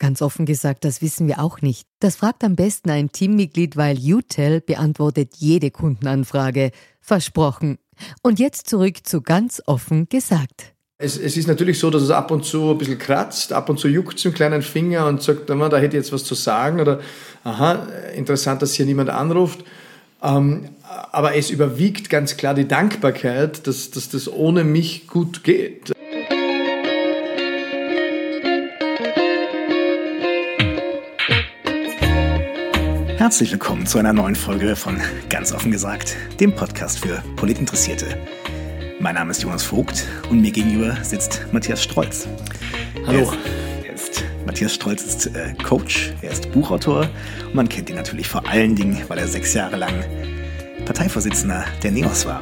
Ganz offen gesagt, das wissen wir auch nicht. Das fragt am besten ein Teammitglied, weil UTEL beantwortet jede Kundenanfrage. Versprochen. Und jetzt zurück zu ganz offen gesagt. Es, es, ist natürlich so, dass es ab und zu ein bisschen kratzt, ab und zu juckt es im kleinen Finger und sagt, da hätte ich jetzt was zu sagen oder aha, interessant, dass hier niemand anruft. Ähm, aber es überwiegt ganz klar die Dankbarkeit, dass, dass das ohne mich gut geht. Herzlich willkommen zu einer neuen Folge von Ganz offen gesagt, dem Podcast für Politinteressierte. Mein Name ist Jonas Vogt und mir gegenüber sitzt Matthias Strolz. Hallo. Er ist, Matthias Strolz ist äh, Coach, er ist Buchautor und man kennt ihn natürlich vor allen Dingen, weil er sechs Jahre lang Parteivorsitzender der NEOS war.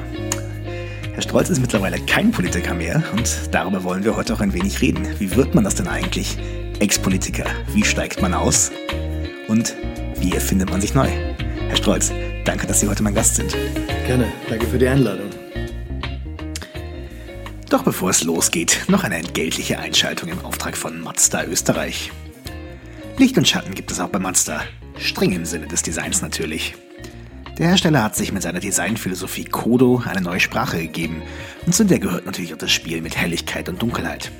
Herr Strolz ist mittlerweile kein Politiker mehr und darüber wollen wir heute auch ein wenig reden. Wie wird man das denn eigentlich? Ex-Politiker, wie steigt man aus? Und wie erfindet man sich neu? Herr Strolz, danke, dass Sie heute mein Gast sind. Gerne, danke für die Einladung. Doch bevor es losgeht, noch eine entgeltliche Einschaltung im Auftrag von Mazda Österreich. Licht und Schatten gibt es auch bei Mazda, streng im Sinne des Designs natürlich. Der Hersteller hat sich mit seiner Designphilosophie Kodo eine neue Sprache gegeben und zu der gehört natürlich auch das Spiel mit Helligkeit und Dunkelheit.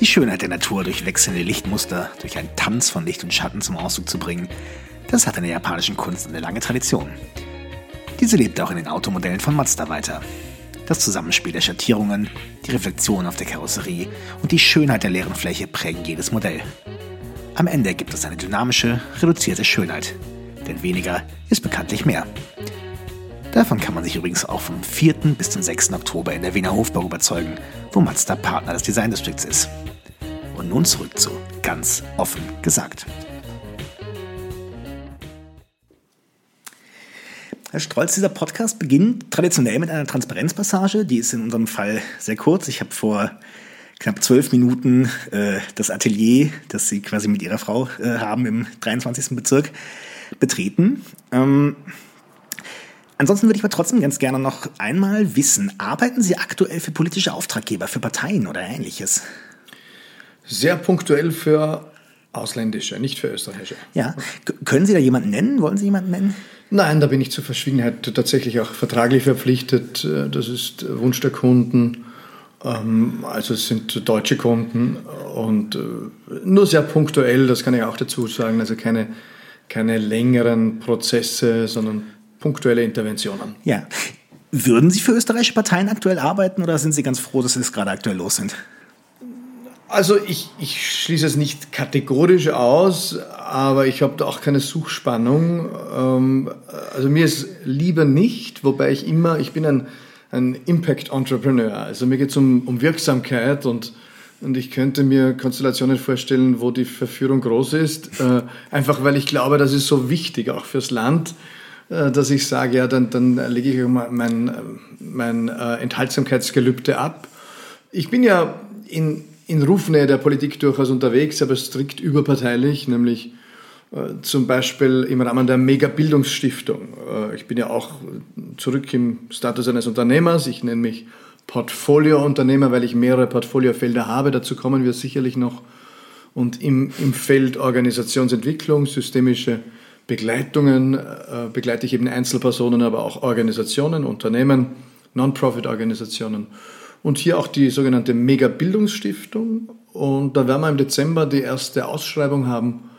Die Schönheit der Natur durch wechselnde Lichtmuster, durch einen Tanz von Licht und Schatten zum Ausdruck zu bringen, das hat in der japanischen Kunst eine lange Tradition. Diese lebt auch in den Automodellen von Mazda weiter. Das Zusammenspiel der Schattierungen, die Reflexion auf der Karosserie und die Schönheit der leeren Fläche prägen jedes Modell. Am Ende gibt es eine dynamische, reduzierte Schönheit. Denn weniger ist bekanntlich mehr. Davon kann man sich übrigens auch vom 4. bis zum 6. Oktober in der Wiener Hofbau überzeugen, wo Mazda Partner des Designdistrikts ist. Und nun zurück zu ganz offen gesagt. Herr Strolz, dieser Podcast beginnt traditionell mit einer Transparenzpassage. Die ist in unserem Fall sehr kurz. Ich habe vor knapp zwölf Minuten äh, das Atelier, das Sie quasi mit Ihrer Frau äh, haben im 23. Bezirk, betreten. Ähm, ansonsten würde ich aber trotzdem ganz gerne noch einmal wissen, arbeiten Sie aktuell für politische Auftraggeber, für Parteien oder ähnliches? Sehr punktuell für ausländische, nicht für österreichische. Ja. können Sie da jemanden nennen? Wollen Sie jemanden nennen? Nein, da bin ich zur Verschwiegenheit tatsächlich auch vertraglich verpflichtet. Äh, das ist Wunsch der Kunden. Ähm, also es sind deutsche Kunden und äh, nur sehr punktuell, das kann ich auch dazu sagen, also keine, keine längeren Prozesse, sondern punktuelle Interventionen. Ja. Würden Sie für österreichische Parteien aktuell arbeiten oder sind Sie ganz froh, dass Sie es gerade aktuell los sind? Also ich, ich schließe es nicht kategorisch aus, aber ich habe da auch keine Suchspannung. Ähm, also mir ist lieber nicht, wobei ich immer, ich bin ein, ein Impact-Entrepreneur. Also mir geht es um, um Wirksamkeit und, und ich könnte mir Konstellationen vorstellen, wo die Verführung groß ist, äh, einfach weil ich glaube, das ist so wichtig, auch fürs Land, äh, dass ich sage, ja, dann, dann lege ich mein, mein äh, Enthaltsamkeitsgelübde ab. Ich bin ja in in Rufnähe der Politik durchaus unterwegs, aber strikt überparteilich, nämlich äh, zum Beispiel im Rahmen der Mega-Bildungsstiftung. Äh, ich bin ja auch zurück im Status eines Unternehmers. Ich nenne mich Portfolio-Unternehmer, weil ich mehrere Portfoliofelder habe. Dazu kommen wir sicherlich noch. Und im, im Feld Organisationsentwicklung, systemische Begleitungen äh, begleite ich eben Einzelpersonen, aber auch Organisationen, Unternehmen, Non-Profit-Organisationen und hier auch die sogenannte Mega-Bildungsstiftung. Und da werden wir im Dezember die erste Ausschreibung haben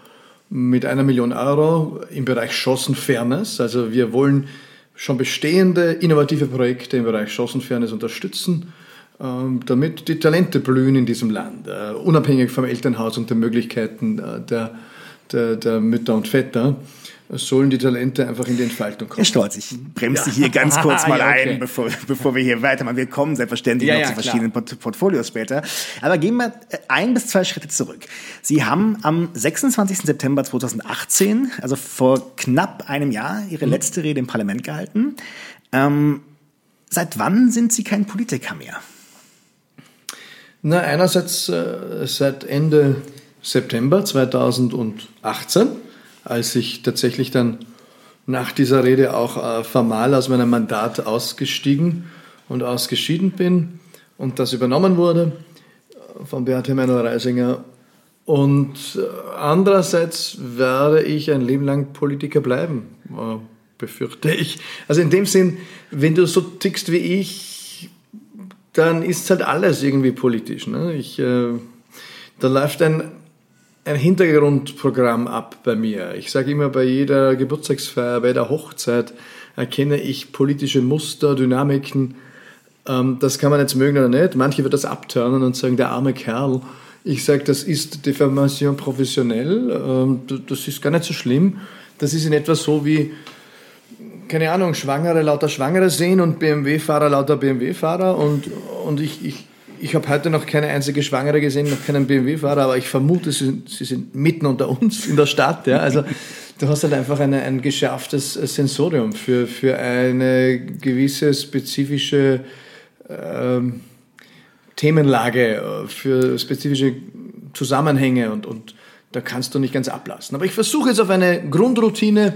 mit einer Million Euro im Bereich Chancenfairness. Also wir wollen schon bestehende innovative Projekte im Bereich Chancenfairness unterstützen. ähm, damit die Talente blühen in diesem Land, äh, unabhängig vom Elternhaus und den Möglichkeiten äh, der, der, der Mütter und Väter sollen die Talente einfach in die Entfaltung kommen. Herr Stolz, ich bremse ja. hier ganz kurz mal ja, okay. ein, bevor, bevor wir hier weitermachen. Wir kommen selbstverständlich ja, noch zu verschiedenen Port Portfolios später. Aber gehen wir ein bis zwei Schritte zurück. Sie haben am 26. September 2018, also vor knapp einem Jahr, Ihre mhm. letzte Rede im Parlament gehalten. Ähm, seit wann sind Sie kein Politiker mehr? Na, einerseits äh, seit Ende September 2018 als ich tatsächlich dann nach dieser Rede auch äh, formal aus meinem Mandat ausgestiegen und ausgeschieden bin und das übernommen wurde äh, von Beate Meinl-Reisinger. Und äh, andererseits werde ich ein Leben lang Politiker bleiben, befürchte ich. Also in dem Sinn, wenn du so tickst wie ich, dann ist halt alles irgendwie politisch. Ne? Ich, äh, da läuft ein ein Hintergrundprogramm ab bei mir. Ich sage immer, bei jeder Geburtstagsfeier, bei der Hochzeit erkenne ich politische Muster, Dynamiken. Ähm, das kann man jetzt mögen oder nicht. Manche wird das abturnen und sagen, der arme Kerl. Ich sage, das ist Deformation professionell. Ähm, das ist gar nicht so schlimm. Das ist in etwa so wie, keine Ahnung, Schwangere lauter Schwangere sehen und BMW-Fahrer lauter BMW-Fahrer. Und, und ich, ich, ich habe heute noch keine einzige Schwangere gesehen, noch keinen BMW-Fahrer, aber ich vermute, sie sind, sie sind mitten unter uns in der Stadt. Ja? Also du hast halt einfach eine, ein geschärftes Sensorium für, für eine gewisse spezifische ähm, Themenlage, für spezifische Zusammenhänge und, und da kannst du nicht ganz ablassen. Aber ich versuche jetzt auf eine Grundroutine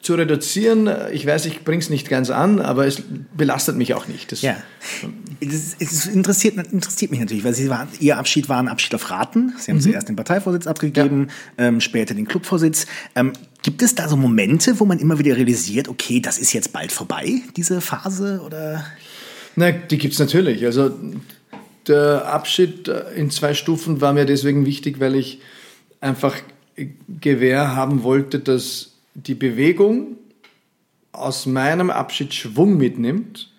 zu reduzieren. Ich weiß, ich bringe es nicht ganz an, aber es belastet mich auch nicht. Das ja. Es, es interessiert, interessiert, mich natürlich, weil Sie waren, Ihr Abschied war ein Abschied auf Raten. Sie haben mhm. zuerst den Parteivorsitz abgegeben, ja. ähm, später den Clubvorsitz. Ähm, gibt es da so Momente, wo man immer wieder realisiert, okay, das ist jetzt bald vorbei, diese Phase? Oder? Na, die gibt es natürlich. Also der Abschied in zwei Stufen war mir deswegen wichtig, weil ich einfach Gewähr haben wollte, dass die Bewegung aus meinem Abschied Schwung mitnimmt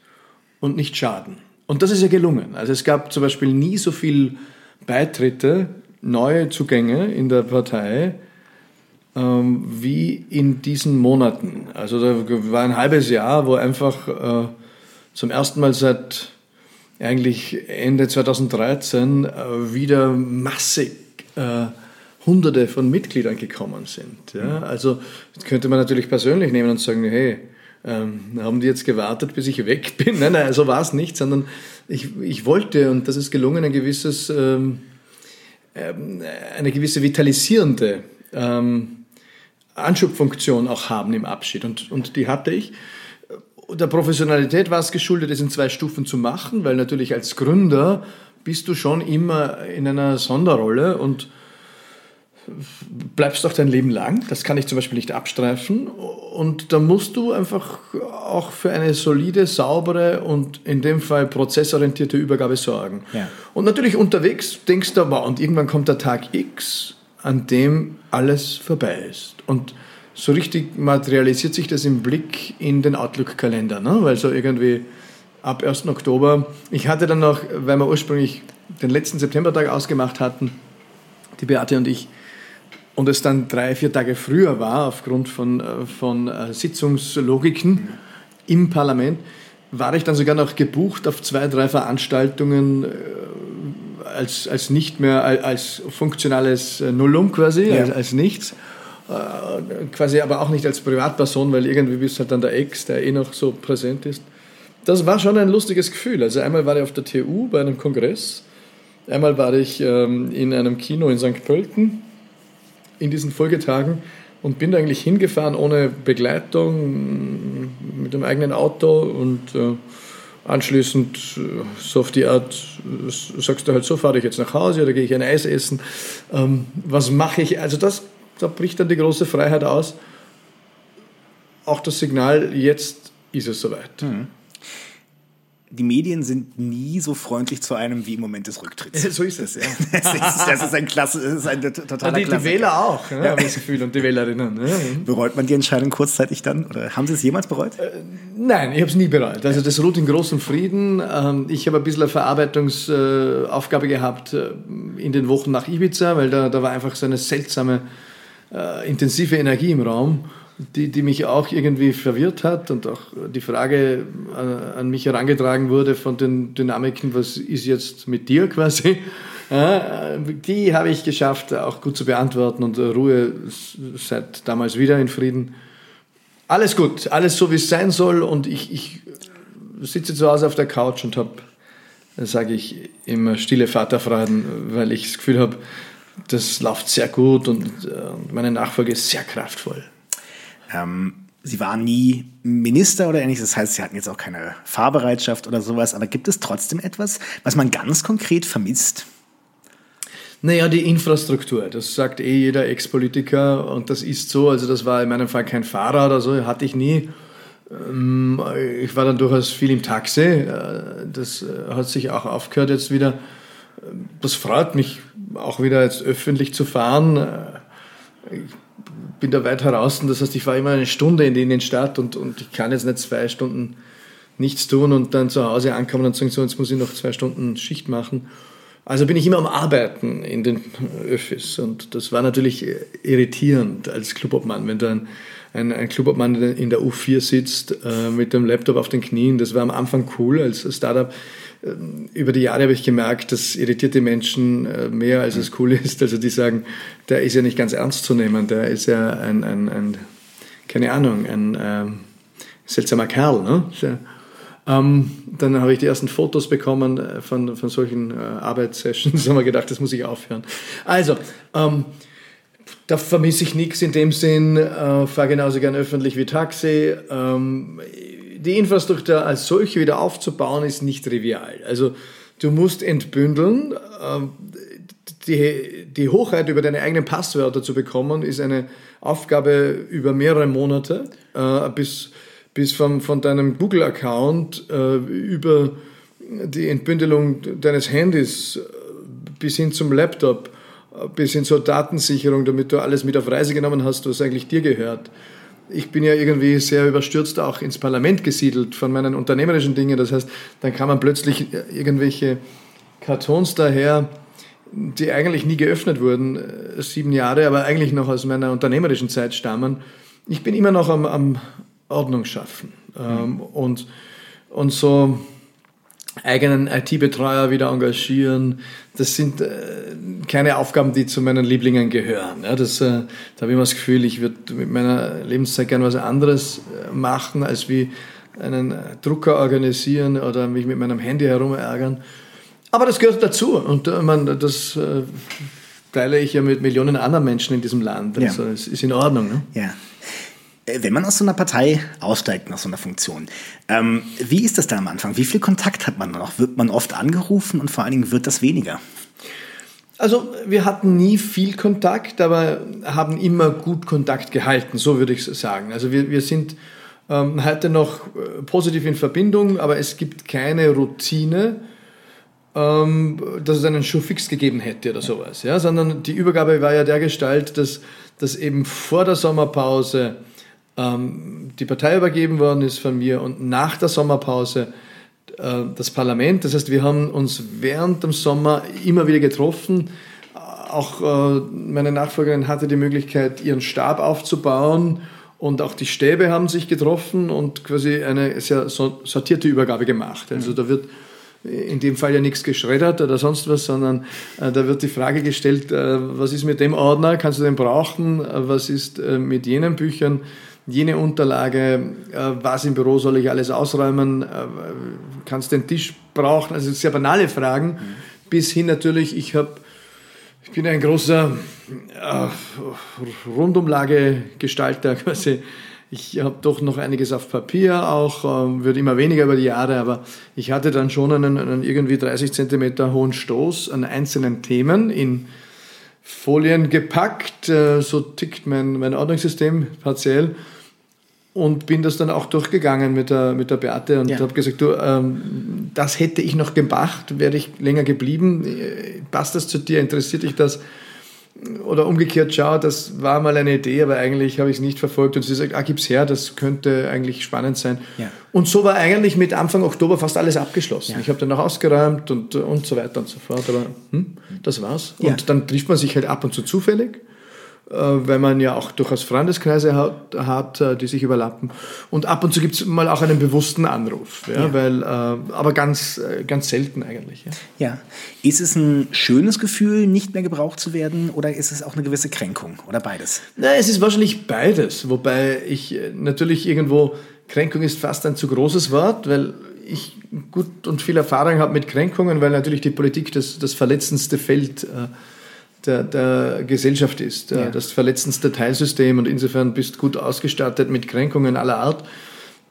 und nicht Schaden. Und das ist ja gelungen. Also es gab zum Beispiel nie so viel Beitritte, neue Zugänge in der Partei ähm, wie in diesen Monaten. Also da war ein halbes Jahr, wo einfach äh, zum ersten Mal seit eigentlich Ende 2013 äh, wieder massig äh, Hunderte von Mitgliedern gekommen sind. Ja? Mhm. Also könnte man natürlich persönlich nehmen und sagen, hey, ähm, haben die jetzt gewartet, bis ich weg bin? Nein, nein, so war es nicht, sondern ich, ich wollte, und das ist gelungen, ein gewisses, ähm, ähm, eine gewisse vitalisierende ähm, Anschubfunktion auch haben im Abschied. Und, und die hatte ich. Der Professionalität war es geschuldet, es in zwei Stufen zu machen, weil natürlich als Gründer bist du schon immer in einer Sonderrolle und bleibst doch dein Leben lang. Das kann ich zum Beispiel nicht abstreifen. Und da musst du einfach auch für eine solide, saubere und in dem Fall prozessorientierte Übergabe sorgen. Ja. Und natürlich unterwegs denkst du, wow, und irgendwann kommt der Tag X, an dem alles vorbei ist. Und so richtig materialisiert sich das im Blick in den Outlook-Kalender, ne? weil so irgendwie ab 1. Oktober, ich hatte dann noch, weil wir ursprünglich den letzten Septembertag ausgemacht hatten, die Beate und ich, und es dann drei, vier Tage früher war, aufgrund von, äh, von äh, Sitzungslogiken im Parlament, war ich dann sogar noch gebucht auf zwei, drei Veranstaltungen äh, als, als nicht mehr, als funktionales Nullum quasi, ja. als, als nichts. Quasi aber auch nicht als Privatperson, weil irgendwie bist halt dann der Ex, der eh noch so präsent ist. Das war schon ein lustiges Gefühl. Also einmal war ich auf der TU bei einem Kongress, einmal war ich ähm, in einem Kino in St. Pölten in diesen Folgetagen und bin da eigentlich hingefahren ohne Begleitung, mit dem eigenen Auto und äh, anschließend äh, so auf die Art, äh, sagst du halt so, fahre ich jetzt nach Hause oder gehe ich ein Eis essen. Ähm, was mache ich? Also das, da bricht dann die große Freiheit aus. Auch das Signal, jetzt ist es soweit. Mhm. Die Medien sind nie so freundlich zu einem wie im Moment des Rücktritts. So ist es, ja. Das ist, das ist ein klasse, das ist ein totaler die, die Wähler auch, ja, habe ich das Gefühl, und die Wählerinnen. Bereut man die Entscheidung kurzzeitig dann? Oder haben Sie es jemals bereut? Äh, nein, ich habe es nie bereut. Also das ruht in großem Frieden. Ähm, ich habe ein bisschen eine Verarbeitungsaufgabe gehabt äh, in den Wochen nach Ibiza, weil da, da war einfach so eine seltsame, äh, intensive Energie im Raum die, die mich auch irgendwie verwirrt hat und auch die Frage an, äh, an mich herangetragen wurde von den Dynamiken, was ist jetzt mit dir quasi, die habe ich geschafft auch gut zu beantworten und Ruhe seit damals wieder in Frieden. Alles gut, alles so wie es sein soll und ich, ich sitze zu Hause auf der Couch und habe, sage ich immer, stille Vaterfreuden, weil ich das Gefühl habe, das läuft sehr gut und äh, meine Nachfolge ist sehr kraftvoll. Ähm, sie waren nie Minister oder ähnliches, das heißt, sie hatten jetzt auch keine Fahrbereitschaft oder sowas, aber gibt es trotzdem etwas, was man ganz konkret vermisst? Naja, die Infrastruktur, das sagt eh jeder Ex-Politiker und das ist so. Also, das war in meinem Fall kein Fahrer oder so, hatte ich nie. Ähm, ich war dann durchaus viel im Taxi. Äh, das äh, hat sich auch aufgehört jetzt wieder. Das freut mich auch wieder jetzt öffentlich zu fahren. Äh, ich bin da weit heraus. Das heißt, ich war immer eine Stunde in die Innenstadt und, und ich kann jetzt nicht zwei Stunden nichts tun und dann zu Hause ankommen und sagen, so, jetzt muss ich noch zwei Stunden Schicht machen. Also bin ich immer am Arbeiten in den Öffis und das war natürlich irritierend als Clubobmann, wenn dann ein, ein Clubobmann in der U4 sitzt äh, mit dem Laptop auf den Knien. Das war am Anfang cool als Startup. Ähm, über die Jahre habe ich gemerkt, das irritiert die Menschen äh, mehr, als es cool ist. Also die sagen, der ist ja nicht ganz ernst zu nehmen, der ist ja ein, ein, ein keine Ahnung, ein ähm, seltsamer Kerl. Ne? Ja, ähm, dann habe ich die ersten Fotos bekommen äh, von, von solchen äh, Arbeitssessions, haben wir gedacht, das muss ich aufhören. Also, ähm, da vermisse ich nichts in dem Sinn, äh, fahre genauso gern öffentlich wie Taxi. Ähm, die Infrastruktur als solche wieder aufzubauen, ist nicht trivial. Also du musst entbündeln. Ähm, die, die Hochheit über deine eigenen Passwörter zu bekommen, ist eine Aufgabe über mehrere Monate, äh, bis, bis vom, von deinem Google-Account äh, über die Entbündelung deines Handys äh, bis hin zum Laptop, bis hin zur Datensicherung, damit du alles mit auf Reise genommen hast, was eigentlich dir gehört ich bin ja irgendwie sehr überstürzt auch ins Parlament gesiedelt von meinen unternehmerischen Dingen. Das heißt, dann kann man plötzlich irgendwelche Kartons daher, die eigentlich nie geöffnet wurden, äh, sieben Jahre, aber eigentlich noch aus meiner unternehmerischen Zeit stammen. Ich bin immer noch am, am Ordnung schaffen. Mhm. und, und so eigenen IT-Betreuer wieder engagieren. Das sind äh, keine Aufgaben, die zu meinen Lieblingen gehören. Ja, das, äh, da habe ich immer das Gefühl, ich würde mit meiner Lebenszeit gerne was anderes äh, machen, als wie einen Drucker organisieren oder mich mit meinem Handy herumärgern. Aber das gehört dazu und äh, man, das äh, teile ich ja mit Millionen anderen Menschen in diesem Land. Also ja. es ist in Ordnung. Ne? Ja. Äh, wenn man aus so einer Partei aussteigt, nach so einer Funktion, ähm, wie ist das da am Anfang? Wie viel Kontakt hat man noch? Wird man oft angerufen und vor allen Dingen wird das weniger? Also wir hatten nie viel Kontakt, aber haben immer gut Kontakt gehalten, so würde ich sagen. Also wir, wir sind ähm, heute noch äh, positiv in Verbindung, aber es gibt keine Routine, ähm, dass es einen Schuhfix gegeben hätte oder sowas, ja? sondern die Übergabe war ja der Gestalt, dass, dass eben vor der Sommerpause ähm, die Partei übergeben worden ist von mir und nach der Sommerpause äh, das Parlament. Das heißt, wir haben uns während dem Sommer immer wieder getroffen. Auch äh, meine Nachfolgerin hatte die Möglichkeit, ihren Stab aufzubauen und auch die Stäbe haben sich getroffen und quasi eine sehr sortierte Übergabe gemacht. Also da wird in dem Fall ja nichts geschreddert oder sonst was, sondern äh, da wird die Frage gestellt, äh, was ist mit dem Ordner, kannst du den brauchen, äh, was ist äh, mit jenen Büchern, jene Unterlage, äh, was im Büro soll ich alles ausräumen, äh, kannst den Tisch brauchen, also sehr banale Fragen, mhm. bis hin natürlich, ich habe ich bin ein großer äh, Rundumlagegestalter quasi. Ich habe doch noch einiges auf Papier, auch äh, wird immer weniger über die Jahre, aber ich hatte dann schon einen, einen irgendwie 30 Zentimeter hohen Stoß an einzelnen Themen in Folien gepackt. Äh, so tickt mein, mein Ordnungssystem partiell. Und bin das dann auch durchgegangen mit der, mit der Beate und ja. habe gesagt, du, ähm, das hätte ich noch gemacht, wäre ich länger geblieben. Passt das zu dir? Interessiert dich das? Oder umgekehrt, schau, das war mal eine Idee, aber eigentlich habe ich es nicht verfolgt. Und sie sagt, ah, gib's her, das könnte eigentlich spannend sein. Ja. Und so war eigentlich mit Anfang Oktober fast alles abgeschlossen. Ja. Ich habe dann noch ausgeräumt und, und so weiter und so fort. Aber hm, das war's. Und dann trifft man sich halt ab und zu zufällig. Äh, weil man ja auch durchaus Freundeskreise hat, hat äh, die sich überlappen. Und ab und zu gibt es mal auch einen bewussten Anruf, ja, ja. Weil, äh, aber ganz, ganz selten eigentlich. Ja. ja. Ist es ein schönes Gefühl, nicht mehr gebraucht zu werden, oder ist es auch eine gewisse Kränkung oder beides? Na, es ist wahrscheinlich beides, wobei ich natürlich irgendwo, Kränkung ist fast ein zu großes Wort, weil ich gut und viel Erfahrung habe mit Kränkungen, weil natürlich die Politik das, das verletzendste Feld äh, der, der Gesellschaft ist, ja. das verletzendste Teilsystem und insofern bist gut ausgestattet mit Kränkungen aller Art.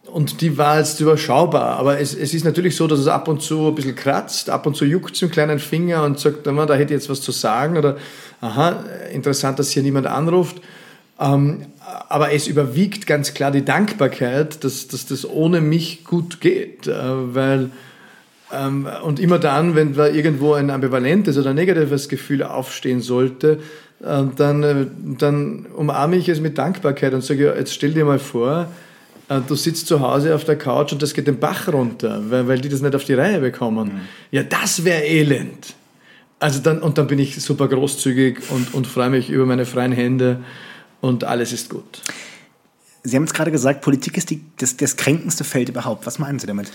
Und die war jetzt überschaubar, aber es, es ist natürlich so, dass es ab und zu ein bisschen kratzt, ab und zu juckt es im kleinen Finger und sagt, da hätte ich jetzt was zu sagen oder aha, interessant, dass hier niemand anruft. Ähm, aber es überwiegt ganz klar die Dankbarkeit, dass, dass das ohne mich gut geht, äh, weil und immer dann, wenn da irgendwo ein ambivalentes oder negatives Gefühl aufstehen sollte, äh, dann, äh, dann umarme ich es mit Dankbarkeit und sage, jetzt stell dir mal vor, äh, du sitzt zu Hause auf der Couch und das geht den Bach runter, weil, weil die das nicht auf die Reihe bekommen. Mhm. Ja, das wäre elend. Also dann, und dann bin ich super großzügig und, und freue mich über meine freien Hände und alles ist gut. Sie haben jetzt gerade gesagt, Politik ist die, das, das kränkendste Feld überhaupt. Was meinen Sie damit?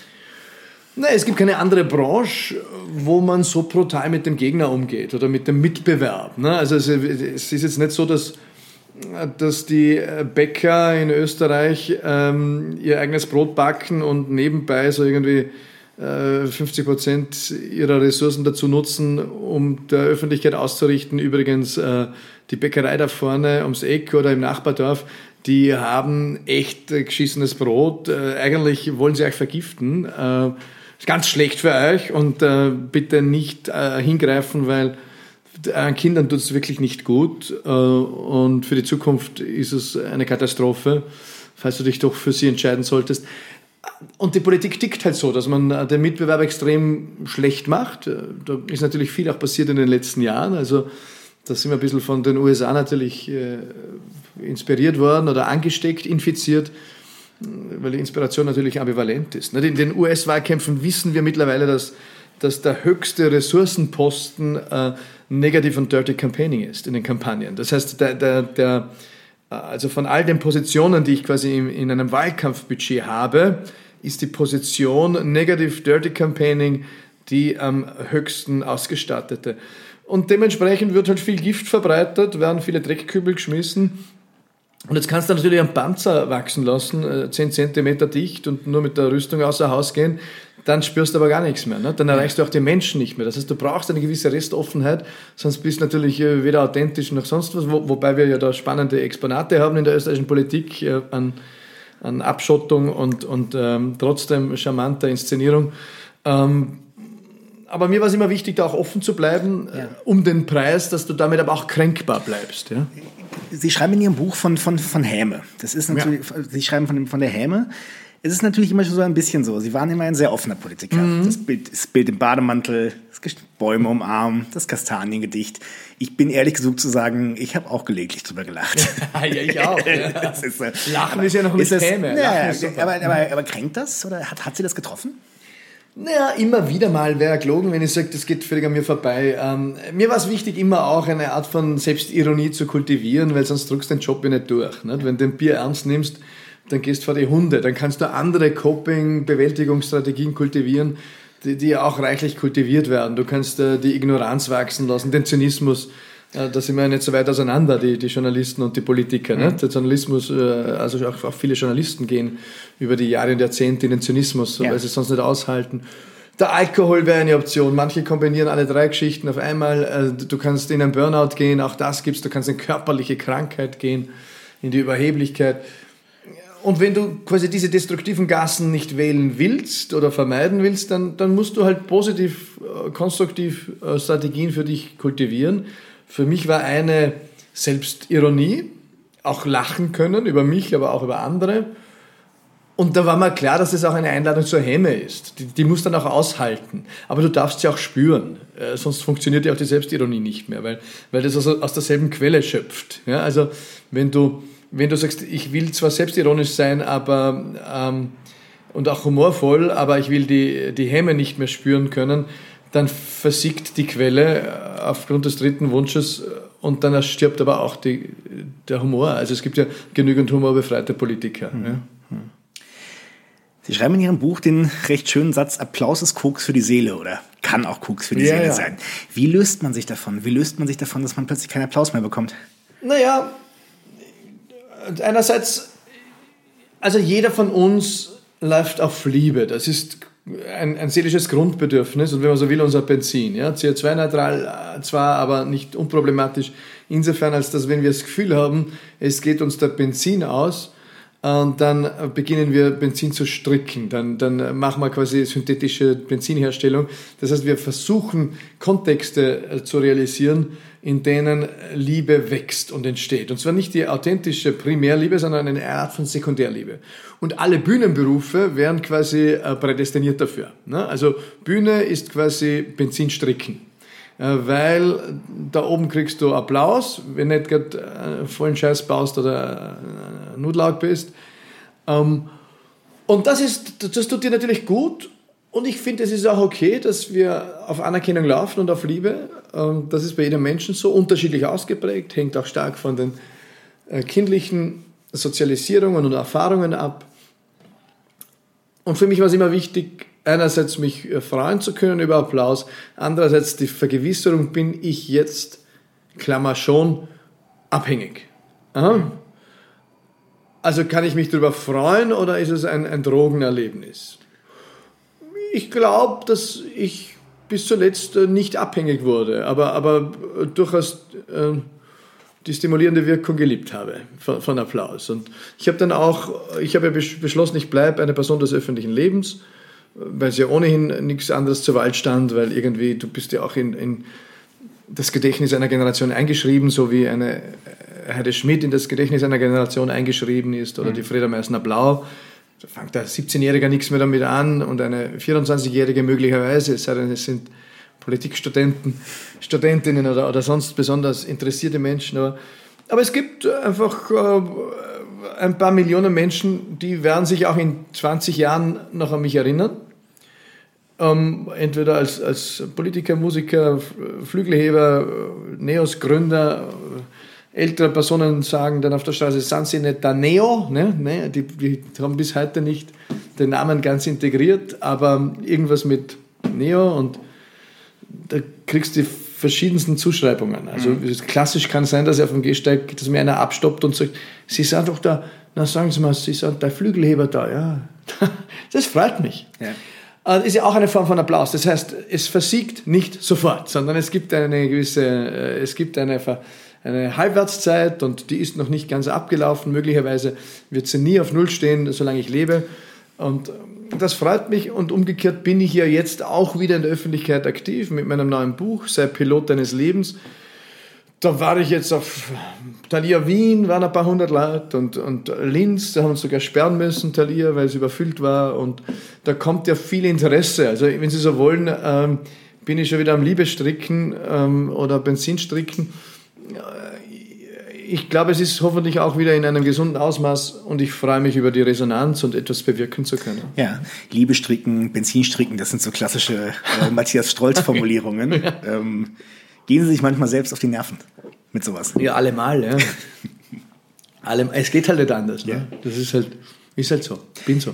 Nein, es gibt keine andere Branche, wo man so brutal mit dem Gegner umgeht oder mit dem Mitbewerb. Ne? Also es, ist jetzt nicht so, dass, dass die Bäcker in Österreich ähm, ihr eigenes Brot backen und nebenbei so irgendwie 50 äh, Prozent ihrer Ressourcen dazu nutzen, um der Öffentlichkeit auszurichten. Übrigens, äh, die Bäckerei da vorne ums Eck oder im Nachbardorf, die haben echt geschissenes Brot. Äh, eigentlich wollen sie euch vergiften ist ganz schlecht für euch und äh, bitte nicht äh, hingreifen, weil äh, Kindern tut es wirklich nicht gut äh, und für die Zukunft ist es eine Katastrophe, falls du dich doch für sie entscheiden solltest. Und die Politik tickt halt so, dass man äh, den Mitbewerb extrem schlecht macht. Äh, da ist natürlich viel auch passiert in den letzten Jahren. Also da sind wir ein bisschen von den USA natürlich äh, inspiriert worden oder angesteckt, infiziert weil die Inspiration natürlich ambivalent ist. In den US-Wahlkämpfen wissen wir mittlerweile, dass, dass der höchste Ressourcenposten äh, Negative und Dirty Campaigning ist in den Kampagnen. Das heißt, der, der, der, äh, also von all den Positionen, die ich quasi in, in einem Wahlkampfbudget habe, ist die Position Negative Dirty Campaigning die am höchsten ausgestattete. Und dementsprechend wird halt viel Gift verbreitet, werden viele Dreckkübel geschmissen und jetzt kannst du natürlich einen Panzer wachsen lassen, 10 äh, cm dicht und nur mit der Rüstung außer Haus gehen, dann spürst du aber gar nichts mehr. Ne? Dann erreichst du auch die Menschen nicht mehr. Das heißt, du brauchst eine gewisse Restoffenheit, sonst bist du natürlich äh, weder authentisch noch sonst was, wo, wobei wir ja da spannende Exponate haben in der österreichischen Politik äh, an, an Abschottung und, und ähm, trotzdem charmanter Inszenierung. Ähm, aber mir war es immer wichtig, da auch offen zu bleiben, ja. um den Preis, dass du damit aber auch kränkbar bleibst. Ja? Sie schreiben in Ihrem Buch von, von, von Häme. Das ist natürlich, ja. Sie schreiben von, von der Häme. Es ist natürlich immer schon so ein bisschen so. Sie waren immer ein sehr offener Politiker. Mhm. Das, Bild, das Bild im Bademantel, das Bäume umarmen, das Kastaniengedicht. Ich bin ehrlich gesagt zu sagen, ich habe auch gelegentlich drüber gelacht. ja, ich auch. Ja. ist, äh, Lachen ist ja noch eine Häme. Ja, aber, aber, aber kränkt das? Oder hat, hat Sie das getroffen? Naja, immer wieder mal wäre gelogen, wenn ich sage, das geht völlig an mir vorbei. Ähm, mir war es wichtig, immer auch eine Art von Selbstironie zu kultivieren, weil sonst drückst du den Job ja nicht durch. Nicht? Wenn du den Bier ernst nimmst, dann gehst du vor die Hunde. Dann kannst du andere Coping-Bewältigungsstrategien kultivieren, die, die auch reichlich kultiviert werden. Du kannst äh, die Ignoranz wachsen lassen, den Zynismus da sind wir ja nicht so weit auseinander, die, die Journalisten und die Politiker. Mhm. Der Journalismus, äh, also auch, auch, viele Journalisten gehen über die Jahre und Jahrzehnte in den Zynismus, ja. weil sie es sonst nicht aushalten. Der Alkohol wäre eine Option. Manche kombinieren alle drei Geschichten auf einmal. Äh, du kannst in einen Burnout gehen, auch das gibt's. Du kannst in körperliche Krankheit gehen, in die Überheblichkeit. Und wenn du quasi diese destruktiven Gassen nicht wählen willst oder vermeiden willst, dann, dann musst du halt positiv, äh, konstruktiv Strategien für dich kultivieren für mich war eine Selbstironie, auch lachen können über mich, aber auch über andere. Und da war mir klar, dass das auch eine Einladung zur Hemme ist. Die, die muss dann auch aushalten. Aber du darfst sie auch spüren. Äh, sonst funktioniert ja auch die Selbstironie nicht mehr, weil, weil das aus, aus derselben Quelle schöpft. Ja, also wenn du, wenn du sagst, ich will zwar selbstironisch sein, aber ähm, und auch humorvoll, aber ich will die, die Hemme nicht mehr spüren können, dann versiegt die Quelle äh, aufgrund des dritten Wunsches und dann stirbt aber auch die, der Humor. Also es gibt ja genügend humorbefreite Politiker. Mhm. Ja. Sie schreiben in Ihrem Buch den recht schönen Satz, Applaus ist Koks für die Seele oder kann auch Koks für die ja, Seele ja. sein. Wie löst man sich davon? Wie löst man sich davon, dass man plötzlich keinen Applaus mehr bekommt? Naja, einerseits, also jeder von uns läuft auf Liebe. Das ist ein, ein seelisches Grundbedürfnis und wenn man so will, unser Benzin. Ja? CO2-neutral äh, zwar, aber nicht unproblematisch insofern, als dass wenn wir das Gefühl haben, es geht uns der Benzin aus, und dann beginnen wir Benzin zu stricken. Dann, dann machen wir quasi synthetische Benzinherstellung. Das heißt, wir versuchen Kontexte äh, zu realisieren, in denen Liebe wächst und entsteht. Und zwar nicht die authentische Primärliebe, sondern eine Art von Sekundärliebe. Und alle Bühnenberufe wären quasi äh, prädestiniert dafür. Ne? Also Bühne ist quasi Benzinstricken. Äh, weil da oben kriegst du Applaus, wenn nicht gerade äh, vollen Scheiß baust oder Nudelaug bist. Ähm, und das, ist, das tut dir natürlich gut und ich finde, es ist auch okay, dass wir auf Anerkennung laufen und auf Liebe. Ähm, das ist bei jedem Menschen so unterschiedlich ausgeprägt, hängt auch stark von den kindlichen Sozialisierungen und Erfahrungen ab. Und für mich war es immer wichtig, einerseits mich äh, freuen zu können über Applaus, andererseits die Vergewisserung, bin ich jetzt, Klammer schon, abhängig. Aha. Also kann ich mich darüber freuen oder ist es ein, ein Drogenerlebnis? Ich glaube, dass ich bis zuletzt äh, nicht abhängig wurde, aber, aber äh, durchaus äh, die stimulierende Wirkung geliebt habe von, von Applaus. Und ich habe dann auch, ich habe ja beschlossen, ich bleibe eine Person des öffentlichen Lebens weil es ja ohnehin nichts anderes zur Wahl stand, weil irgendwie du bist ja auch in, in das Gedächtnis einer Generation eingeschrieben, so wie eine Heide Schmidt in das Gedächtnis einer Generation eingeschrieben ist oder mhm. die Frieda Meissner-Blau. Da fängt der 17-Jährige nichts mehr damit an und eine 24-Jährige möglicherweise, es sei denn, es sind Politikstudenten, Studentinnen oder, oder sonst besonders interessierte Menschen. Aber, aber es gibt einfach äh, ein paar Millionen Menschen, die werden sich auch in 20 Jahren noch an mich erinnern. Ähm, entweder als, als Politiker, Musiker, Flügelheber, Neos Gründer, ältere Personen sagen dann auf der Straße, sind sie nicht der Neo? Ne? Ne? Die, die haben bis heute nicht den Namen ganz integriert, aber irgendwas mit Neo und da kriegst du die verschiedensten Zuschreibungen. Also mhm. klassisch kann sein, dass er auf dem Gehsteig, dass mir einer abstoppt und sagt, Sie sind doch da, na sagen Sie mal, Sie sind der Flügelheber da, ja. Das freut mich. Ja. Das äh, ist ja auch eine Form von Applaus. Das heißt, es versiegt nicht sofort, sondern es gibt eine gewisse, äh, es gibt eine, eine Halbwertszeit und die ist noch nicht ganz abgelaufen. Möglicherweise wird sie nie auf Null stehen, solange ich lebe. Und das freut mich und umgekehrt bin ich ja jetzt auch wieder in der Öffentlichkeit aktiv mit meinem neuen Buch, Sei Pilot deines Lebens. Da war ich jetzt auf Thalia Wien, waren ein paar hundert Leute und, und Linz, da haben wir sogar sperren müssen, Thalia, weil es überfüllt war und da kommt ja viel Interesse. Also wenn Sie so wollen, ähm, bin ich schon wieder am Liebestricken ähm, oder Benzinstricken ich glaube, es ist hoffentlich auch wieder in einem gesunden Ausmaß und ich freue mich über die Resonanz und etwas bewirken zu können. Ja, Liebe stricken, Benzin stricken, das sind so klassische äh, Matthias Strolz-Formulierungen. ja. ähm, gehen Sie sich manchmal selbst auf die Nerven mit sowas? Ja, allemal, ja. Alle, es geht halt nicht anders. Ne? Ja. Das ist halt, ist halt so. Bin so.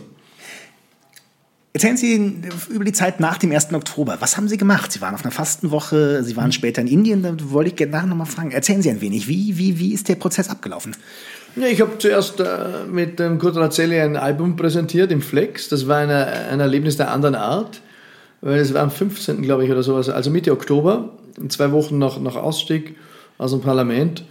Erzählen Sie über die Zeit nach dem 1. Oktober. Was haben Sie gemacht? Sie waren auf einer Fastenwoche, Sie waren später in Indien, da wollte ich gerne nochmal fragen. Erzählen Sie ein wenig, wie, wie, wie ist der Prozess abgelaufen? Ja, ich habe zuerst äh, mit dem Kurt Razzelli ein Album präsentiert im Flex. Das war eine, ein Erlebnis der anderen Art, weil es war am 15. glaube ich oder sowas, also Mitte Oktober, zwei Wochen nach, nach Ausstieg aus dem Parlament.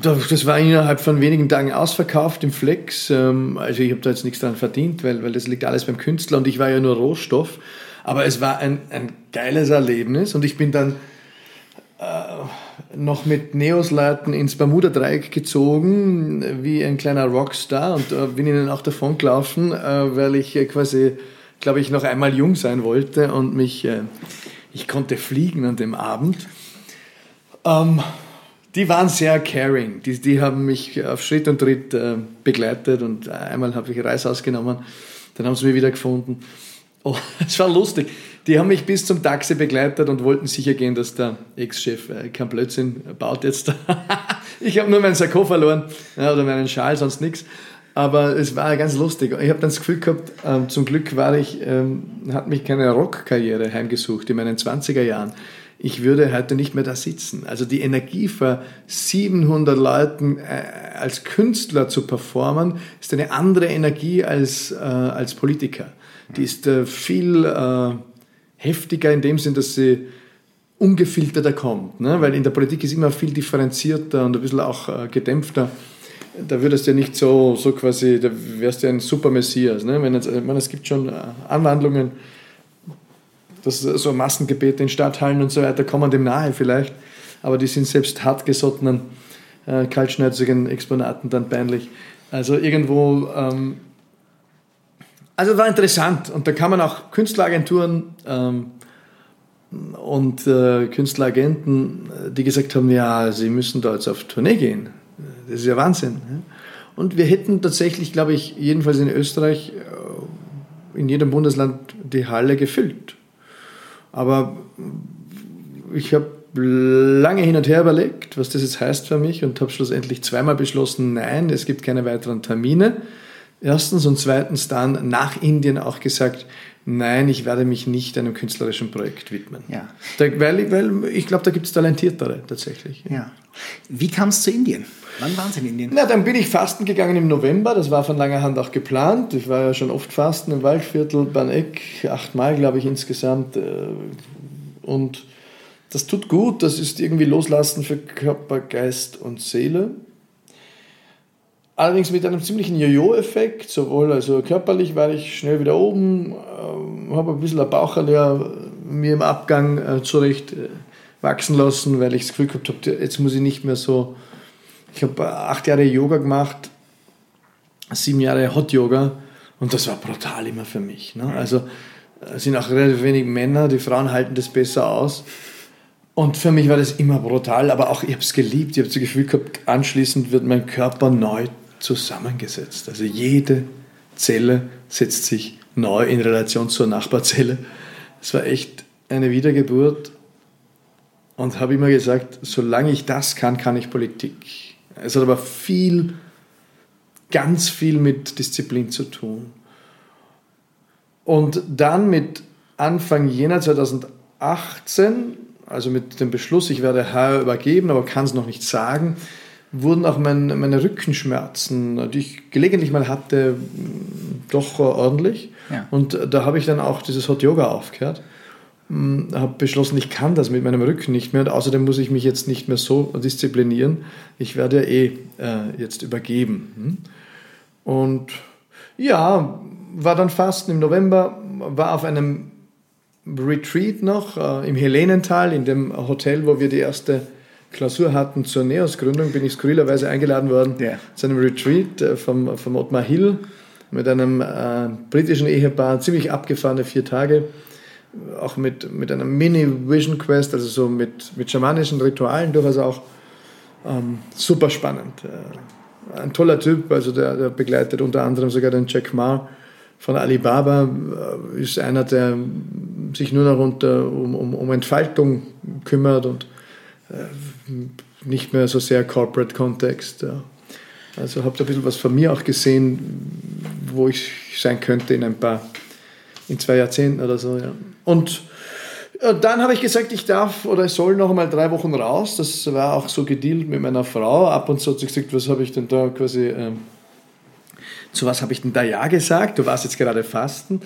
Das war innerhalb von wenigen Tagen ausverkauft im Flex. Ähm, also ich habe da jetzt nichts dran verdient, weil, weil das liegt alles beim Künstler und ich war ja nur Rohstoff. Aber es war ein, ein geiles Erlebnis und ich bin dann äh, noch mit Neos-Leuten ins Bermuda-Dreieck gezogen, wie ein kleiner Rockstar und äh, bin ihnen auch davon gelaufen, äh, weil ich äh, quasi, glaube ich, noch einmal jung sein wollte und mich, äh, ich konnte fliegen an dem Abend. Ähm, die waren sehr caring. Die, die haben mich auf Schritt und Tritt äh, begleitet und einmal habe ich Reis ausgenommen, dann haben sie mich wieder gefunden. Oh, es war lustig. Die haben mich bis zum Taxi begleitet und wollten sicher gehen, dass der Ex-Chef äh, kein Blödsinn baut jetzt. ich habe nur meinen Sakko verloren ja, oder meinen Schal, sonst nichts. Aber es war ganz lustig. Ich habe dann das Gefühl gehabt, ähm, zum Glück war ich, ähm, hat mich keine Rockkarriere heimgesucht in meinen 20er Jahren ich würde heute nicht mehr da sitzen. Also die Energie für 700 Leuten äh, als Künstler zu performen, ist eine andere Energie als, äh, als Politiker. Die ist äh, viel äh, heftiger in dem Sinn, dass sie ungefilterter kommt. Ne? Weil in der Politik ist immer viel differenzierter und ein bisschen auch äh, gedämpfter. Da würdest du ja nicht so, so quasi, da wärst du ja ein super Messias. Ne? Wenn jetzt, ich meine, es gibt schon äh, Anwandlungen, das so Massengebete in Stadthallen und so weiter kommen dem nahe vielleicht, aber die sind selbst hartgesottenen, äh, kaltschnäuzigen Exponaten dann peinlich. Also irgendwo, ähm, also war interessant und da kann man auch Künstleragenturen ähm, und äh, Künstleragenten, die gesagt haben, ja, sie müssen da jetzt auf Tournee gehen. Das ist ja Wahnsinn. Und wir hätten tatsächlich, glaube ich, jedenfalls in Österreich, äh, in jedem Bundesland die Halle gefüllt. Aber ich habe lange hin und her überlegt, was das jetzt heißt für mich und habe schlussendlich zweimal beschlossen, nein, es gibt keine weiteren Termine. Erstens und zweitens dann nach Indien auch gesagt, nein, ich werde mich nicht einem künstlerischen Projekt widmen. Ja. Da, weil, weil ich glaube, da gibt es Talentiertere tatsächlich. Ja. Wie kam es zu Indien? Wann waren Sie in Indien? Na, dann bin ich fasten gegangen im November. Das war von langer Hand auch geplant. Ich war ja schon oft fasten im Waldviertel, Baneck, achtmal, glaube ich, insgesamt. Äh, und das tut gut. Das ist irgendwie Loslassen für Körper, Geist und Seele. Allerdings mit einem ziemlichen Jojo-Effekt, sowohl also körperlich war ich schnell wieder oben, äh, habe ein bisschen ein Baucherl mir im Abgang äh, zurecht äh, wachsen lassen, weil ich das Gefühl gehabt habe, jetzt muss ich nicht mehr so ich habe acht Jahre Yoga gemacht, sieben Jahre Hot Yoga und das war brutal immer für mich. Ne? Also es sind auch relativ wenig Männer, die Frauen halten das besser aus. Und für mich war das immer brutal, aber auch ich habe es geliebt. Ich habe das Gefühl gehabt, anschließend wird mein Körper neu zusammengesetzt. Also jede Zelle setzt sich neu in Relation zur Nachbarzelle. Es war echt eine Wiedergeburt und habe immer gesagt, solange ich das kann, kann ich Politik. Es hat aber viel, ganz viel mit Disziplin zu tun. Und dann mit Anfang Jänner 2018, also mit dem Beschluss, ich werde HR übergeben, aber kann es noch nicht sagen, wurden auch mein, meine Rückenschmerzen, die ich gelegentlich mal hatte, doch ordentlich. Ja. Und da habe ich dann auch dieses Hot Yoga aufgehört. Hm, habe beschlossen, ich kann das mit meinem Rücken nicht mehr und außerdem muss ich mich jetzt nicht mehr so disziplinieren. Ich werde ja eh äh, jetzt übergeben. Hm? Und ja, war dann Fasten im November, war auf einem Retreat noch äh, im Helenental, in dem Hotel, wo wir die erste Klausur hatten zur NEOS-Gründung, bin ich skurrilerweise eingeladen worden yeah. zu einem Retreat äh, vom, vom Ottmar Hill mit einem äh, britischen Ehepaar, ziemlich abgefahrene vier Tage auch mit, mit einer Mini-Vision Quest, also so mit, mit schamanischen Ritualen durchaus auch ähm, super spannend. Äh, ein toller Typ, also der, der, begleitet unter anderem sogar den Jack Ma von Alibaba, äh, ist einer, der sich nur noch unter, um, um, um Entfaltung kümmert und äh, nicht mehr so sehr Corporate-Kontext. Ja. Also habt ihr ein bisschen was von mir auch gesehen, wo ich sein könnte in ein paar, in zwei Jahrzehnten oder so. Ja. Und äh, dann habe ich gesagt, ich darf oder ich soll noch einmal drei Wochen raus. Das war auch so gedealt mit meiner Frau. Ab und zu hat sie gesagt, was habe ich denn da quasi, äh, zu was habe ich denn da Ja gesagt? Du warst jetzt gerade fasten.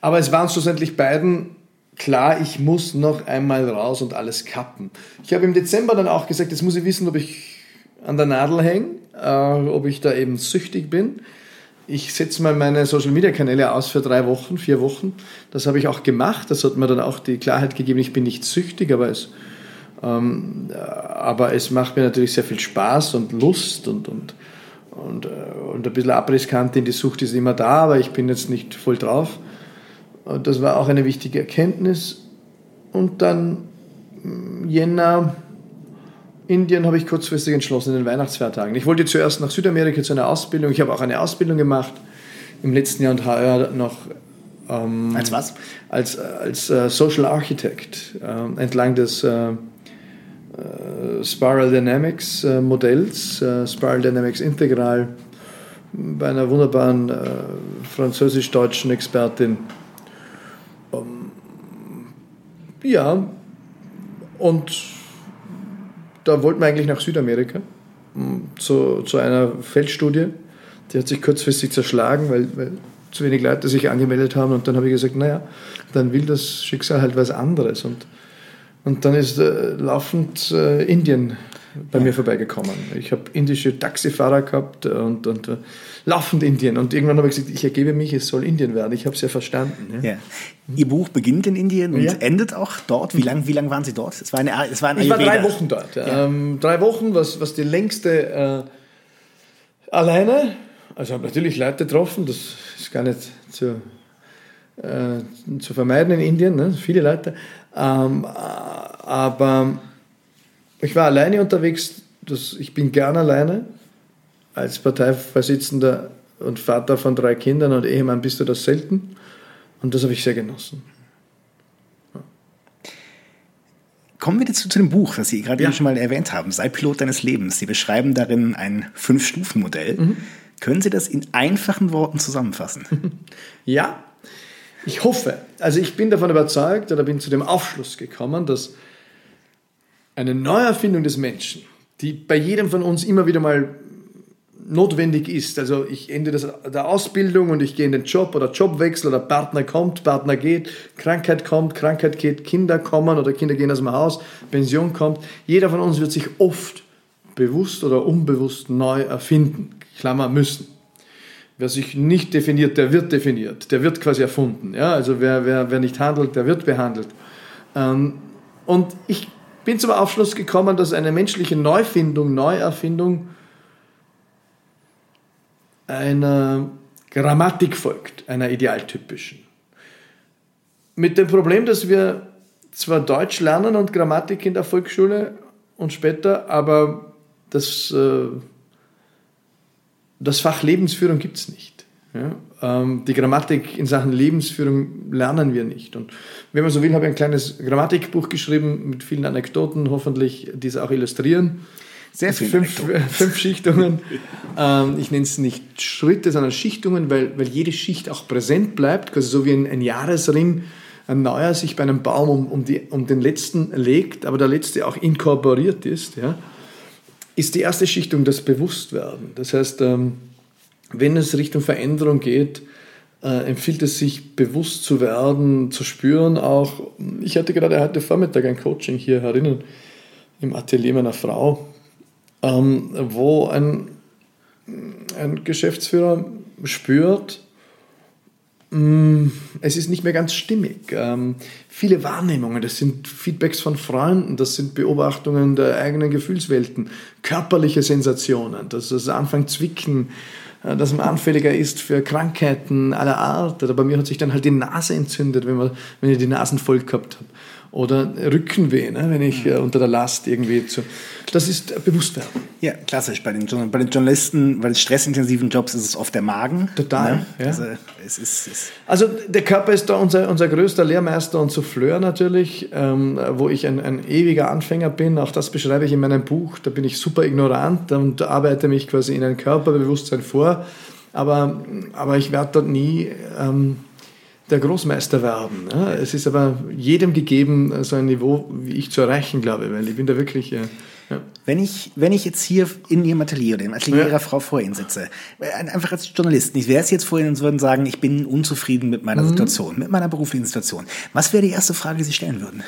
Aber es waren schlussendlich beiden klar, ich muss noch einmal raus und alles kappen. Ich habe im Dezember dann auch gesagt, jetzt muss ich wissen, ob ich an der Nadel hänge, äh, ob ich da eben süchtig bin ich setze mal meine Social Media Kanäle aus für drei Wochen, vier Wochen. Das habe ich auch gemacht. Das hat mir dann auch die Klarheit gegeben, ich bin nicht süchtig, aber es Ähm, aber es macht mir natürlich sehr viel Spaß und Lust und, und, und, äh, und ein bisschen abriskant in die Sucht ist immer da, aber ich bin jetzt nicht voll drauf. Und das war auch eine wichtige Erkenntnis. Und dann mm, Jänner, Indien habe ich kurzfristig entschlossen in den Weihnachtsfeiertagen. Ich wollte zuerst nach Südamerika zu einer Ausbildung. Ich habe auch eine Ausbildung gemacht im letzten Jahr und heuer noch. Ähm, als was? Als, als uh, Social Architect äh, entlang des äh, äh, Spiral Dynamics äh, Modells, äh, Spiral Dynamics Integral, bei einer wunderbaren französisch-deutschen Expertin. Ähm, ja, und da wollten wir eigentlich nach Südamerika zu, zu einer Feldstudie. Die hat sich kurzfristig zerschlagen, weil, weil zu wenig Leute sich angemeldet haben. Und dann habe ich gesagt, naja, dann will das Schicksal halt was anderes. Und und dann ist äh, laufend äh, Indien bei ja. mir vorbeigekommen. Ich habe indische Taxifahrer gehabt und, und uh, laufend Indien. Und irgendwann habe ich gesagt, ich ergebe mich, es soll Indien werden. Ich habe es ja verstanden. Ja. Ja. Ihr Buch beginnt in Indien und endet auch dort. Wie lange wie lang waren Sie dort? Es war, eine, es war ein Ich war drei Wochen dort. Ähm, drei Wochen, was, was die längste äh, alleine. Also habe natürlich Leute getroffen, das ist gar nicht zu, äh, zu vermeiden in Indien, ne? viele Leute. Ähm, aber ich war alleine unterwegs. Das, ich bin gern alleine. Als Parteivorsitzender und Vater von drei Kindern und Ehemann bist du das selten. Und das habe ich sehr genossen. Ja. Kommen wir jetzt zu, dem Buch, das Sie gerade ja. schon mal erwähnt haben. Sei Pilot deines Lebens. Sie beschreiben darin ein Fünf-Stufen-Modell. Mhm. Können Sie das in einfachen Worten zusammenfassen? Ja, ich hoffe, also ich bin davon überzeugt oder bin zu dem Aufschluss gekommen, dass eine Neuerfindung des Menschen, die bei jedem von uns immer wieder mal notwendig ist. Also ich ende das, der Ausbildung und ich gehe in den Job oder Jobwechsel oder Partner kommt, Partner geht, Krankheit kommt, Krankheit geht, Kinder kommen oder Kinder gehen aus dem Haus, Pension kommt. Jeder von uns wird sich oft bewusst oder unbewusst neu erfinden, Klammer müssen. Wer sich nicht definiert, der wird definiert, der wird quasi erfunden. Ja? Also wer, wer, wer nicht handelt, der wird behandelt. Ähm, und ich bin zum Aufschluss gekommen, dass eine menschliche Neufindung, Neuerfindung einer Grammatik folgt, einer idealtypischen. Mit dem Problem, dass wir zwar Deutsch lernen und Grammatik in der Volksschule und später, aber das äh, das Fach Lebensführung gibt es nicht. Ja? Ähm, die Grammatik in Sachen Lebensführung lernen wir nicht. Und wenn man so will, habe ich ein kleines Grammatikbuch geschrieben mit vielen Anekdoten, hoffentlich diese auch illustrieren. Sehr viele fünf, fünf Schichtungen. ähm, ich nenne es nicht Schritte, sondern Schichtungen, weil, weil jede Schicht auch präsent bleibt, quasi so wie ein, ein Jahresring ein neuer sich bei einem Baum um, um, die, um den letzten legt, aber der letzte auch inkorporiert ist. Ja? ist die erste Schichtung das Bewusstwerden. Das heißt, ähm, wenn es Richtung Veränderung geht, äh, empfiehlt es sich bewusst zu werden, zu spüren auch. Ich hatte gerade heute Vormittag ein Coaching hier herinnen im Atelier meiner Frau, ähm, wo ein, ein Geschäftsführer spürt, mm, es ist nicht mehr ganz stimmig. Ähm, viele Wahrnehmungen, das sind Feedbacks von Freunden, das sind Beobachtungen der eigenen Gefühlswelten, körperliche Sensationen, dass es anfängt zwicken, dass man anfälliger ist für Krankheiten aller Art. Oder bei mir hat sich dann halt die Nase entzündet, wenn, man, wenn ich die Nasen voll gehabt habe oder Rückenweh, ne, wenn ich äh, unter der Last irgendwie zu. Das ist Bewusstwerden. Ja, klassisch. Bei den, bei den Journalisten, bei den stressintensiven Jobs ist es oft der Magen. Total. Ne? Ja. Also, es ist, es also der Körper ist da unser, unser größter Lehrmeister und Souffleur natürlich, ähm, wo ich ein, ein ewiger Anfänger bin. Auch das beschreibe ich in meinem Buch. Da bin ich super ignorant und arbeite mich quasi in ein Körperbewusstsein vor. Aber, aber ich werde dort nie. Ähm, der Großmeister werden. Ja, es ist aber jedem gegeben, so ein Niveau wie ich zu erreichen, glaube ich, weil ich bin da wirklich. Ja. Wenn, ich, wenn ich jetzt hier in Ihrem Atelier oder im Atelier ja. Ihrer Frau vor Ihnen sitze, äh, einfach als Journalist, ich wäre es jetzt vor Ihnen und würden sagen, ich bin unzufrieden mit meiner mhm. Situation, mit meiner beruflichen Situation. Was wäre die erste Frage, die Sie stellen würden?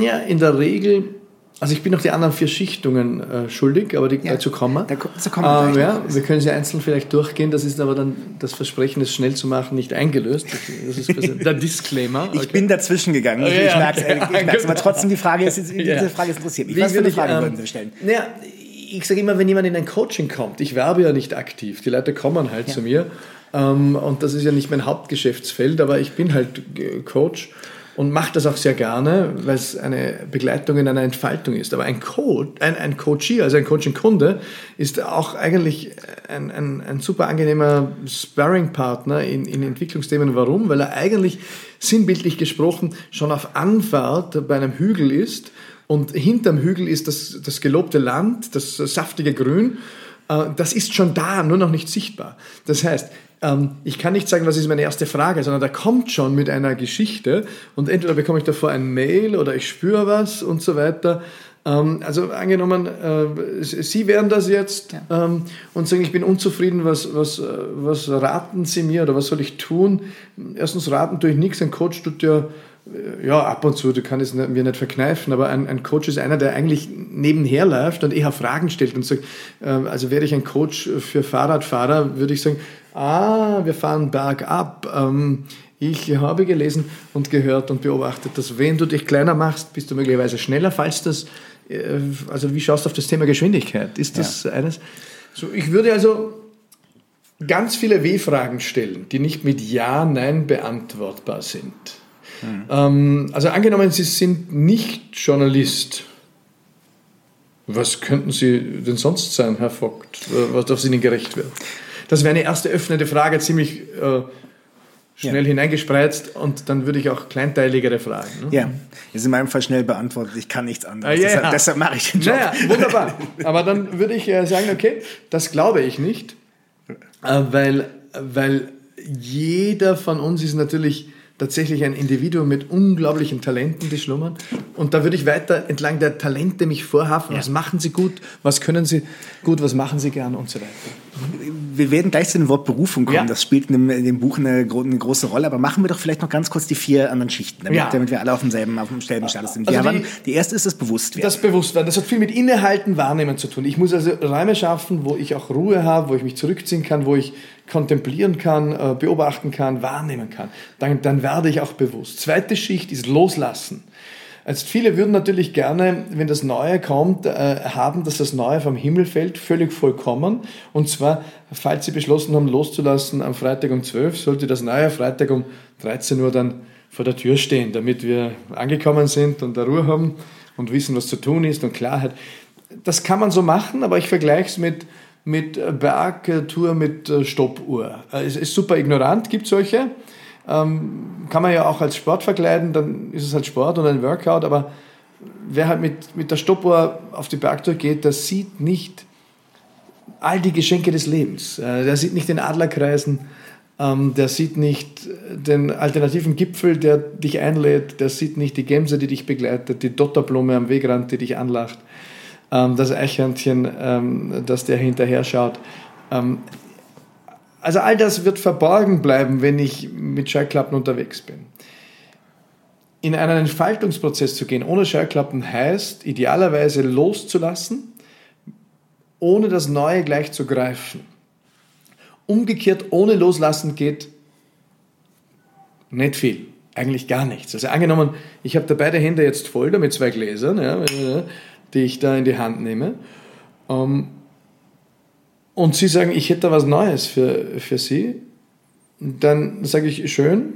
Ja, in der Regel Also ich bin noch die anderen vier Schichtungen äh, schuldig, aber die, ja, dazu kommen wir. Dazu kommen wir ähm, ja, wir können sie einzeln vielleicht durchgehen. Das ist aber dann das Versprechen, es schnell zu machen, nicht eingelöst. Das ist der Disclaimer. Okay. Ich bin dazwischen gegangen. Ich, ja, ich merke es. Ja, aber trotzdem, die Frage ist, diese ja. Frage ist interessiert mich. Was für eine Frage ähm, würden Sie stellen? Naja, ich sage immer, wenn jemand in ein Coaching kommt, ich werbe ja nicht aktiv, die Leute kommen halt zu mir ähm, und das ist ja nicht mein Hauptgeschäftsfeld, aber ich bin halt Coach und mache das auch sehr gerne, weil es eine Begleitung in einer Entfaltung ist. Aber ein Coach, ein, ein Coachee, also ein Coaching-Kunde, ist auch eigentlich ein, ein, ein super angenehmer Sparring-Partner in, in Entwicklungsthemen. Warum? Weil er eigentlich sinnbildlich gesprochen schon auf Anfahrt bei einem Hügel ist und hinterm Hügel ist das, das gelobte Land, das saftige Grün. Äh, das ist schon da, nur noch nicht sichtbar. Das heißt, ich kann nicht sagen, was ist meine erste Frage, sondern der kommt schon mit einer Geschichte und entweder bekomme ich davor ein Mail oder ich spüre was und so weiter. Ähm, also angenommen, äh, Sie wären das jetzt ja. Ähm, und sagen, ich bin unzufrieden, was, was, was raten Sie mir oder was soll ich tun? Erstens raten tue ich nichts, ein Coach tut ja äh, ja, ab und zu, du kannst es mir nicht verkneifen, aber ein, ein, Coach ist einer, der eigentlich nebenher läuft und eher Fragen stellt und sagt, äh, also wäre ich ein Coach für Fahrradfahrer, würde ich sagen, ah, wir fahren bergab. Ähm, ich habe gelesen und gehört und beobachtet, dass wenn du dich kleiner machst, bist du möglicherweise schneller, falls das, äh, also wie schaust du auf das Thema Geschwindigkeit? Ist das ja. eines? So, ich würde also ganz viele W-Fragen stellen, die nicht mit Ja, Nein beantwortbar sind. Mhm. Ähm, also angenommen, Sie sind nicht Journalist. Was könnten Sie denn sonst sein, Herr Vogt, was auf Ihnen gerecht wird? Das wäre eine erste öffnende Frage, ziemlich äh, schnell ja. hineingespreizt und dann würde ich auch kleinteiligere Fragen. Ne? Ja, ist in meinem Fall schnell beantwortet. Ich kann nichts anderes. Ah, ja, deshalb, deshalb, mache ich den Job. Naja, wunderbar. Aber dann würde ich äh, sagen, okay, das glaube ich nicht, äh, weil, weil jeder von uns ist natürlich tatsächlich ein Individuum mit unglaublichen Talenten, die schlummern. Und da würde ich weiter entlang der Talente mich vorhafen. Ja. Was machen Sie gut? Was können Sie gut? Was machen Sie gern? Und so weiter. Wir werden gleich zu dem Wort Berufung kommen. Ja. Das spielt in dem, in dem Buch eine, eine, große Rolle. Aber machen wir doch vielleicht noch ganz kurz die vier anderen Schichten, damit, ja. damit wir alle auf demselben, auf demselben Status sind. Also die, die, erste ist das Bewusstwerden. Das Bewusstwerden. Das hat viel mit Innehalten, Wahrnehmen zu tun. Ich muss also Räume schaffen, wo ich auch Ruhe habe, wo ich mich zurückziehen kann, wo ich kontemplieren kann, äh, beobachten kann, wahrnehmen kann. Dann, dann werde ich auch bewusst. Zweite Schicht ist Loslassen. Also viele würden natürlich gerne, wenn das Neue kommt, äh, haben, dass das Neue vom Himmel fällt, völlig vollkommen. Und zwar, falls Sie beschlossen haben, loszulassen am Freitag um 12, sollte das Neue Freitag um 13 Uhr dann vor der Tür stehen, damit wir angekommen sind und der Ruhe haben und wissen, was zu tun ist und Klarheit. Das kann man so machen, aber ich vergleiche es mit, mit Bergtour mit äh, Stoppuhr. Äh, es ist super ignorant, gibt solche. Ähm, kann man ja auch als Sport verkleiden, dann ist es halt Sport und ein Workout, aber wer halt mit, mit der Stoppuhr auf die Bergtour geht, der sieht nicht all die Geschenke des Lebens. Äh, der sieht nicht den Adlerkreisen, ähm, der sieht nicht den alternativen Gipfel, der dich einlädt, der sieht nicht die Gemse, die dich begleitet, die Dotterblume am Wegrand, die dich anlacht, ähm, das Eichhörnchen, ähm, das dir hinterher schaut. Ähm, also all das wird verborgen bleiben, wenn ich mit Schallklappen unterwegs bin. In einen Entfaltungsprozess zu gehen ohne Schallklappen heißt idealerweise loszulassen, ohne das Neue gleich zu greifen. Umgekehrt, ohne Loslassen geht nicht viel, eigentlich gar nichts. Also angenommen, ich habe da beide Hände jetzt voll da mit zwei Gläsern, ja, die ich da in die Hand nehme. Ähm, und Sie sagen, ich hätte da was Neues für, für Sie, dann sage ich, schön,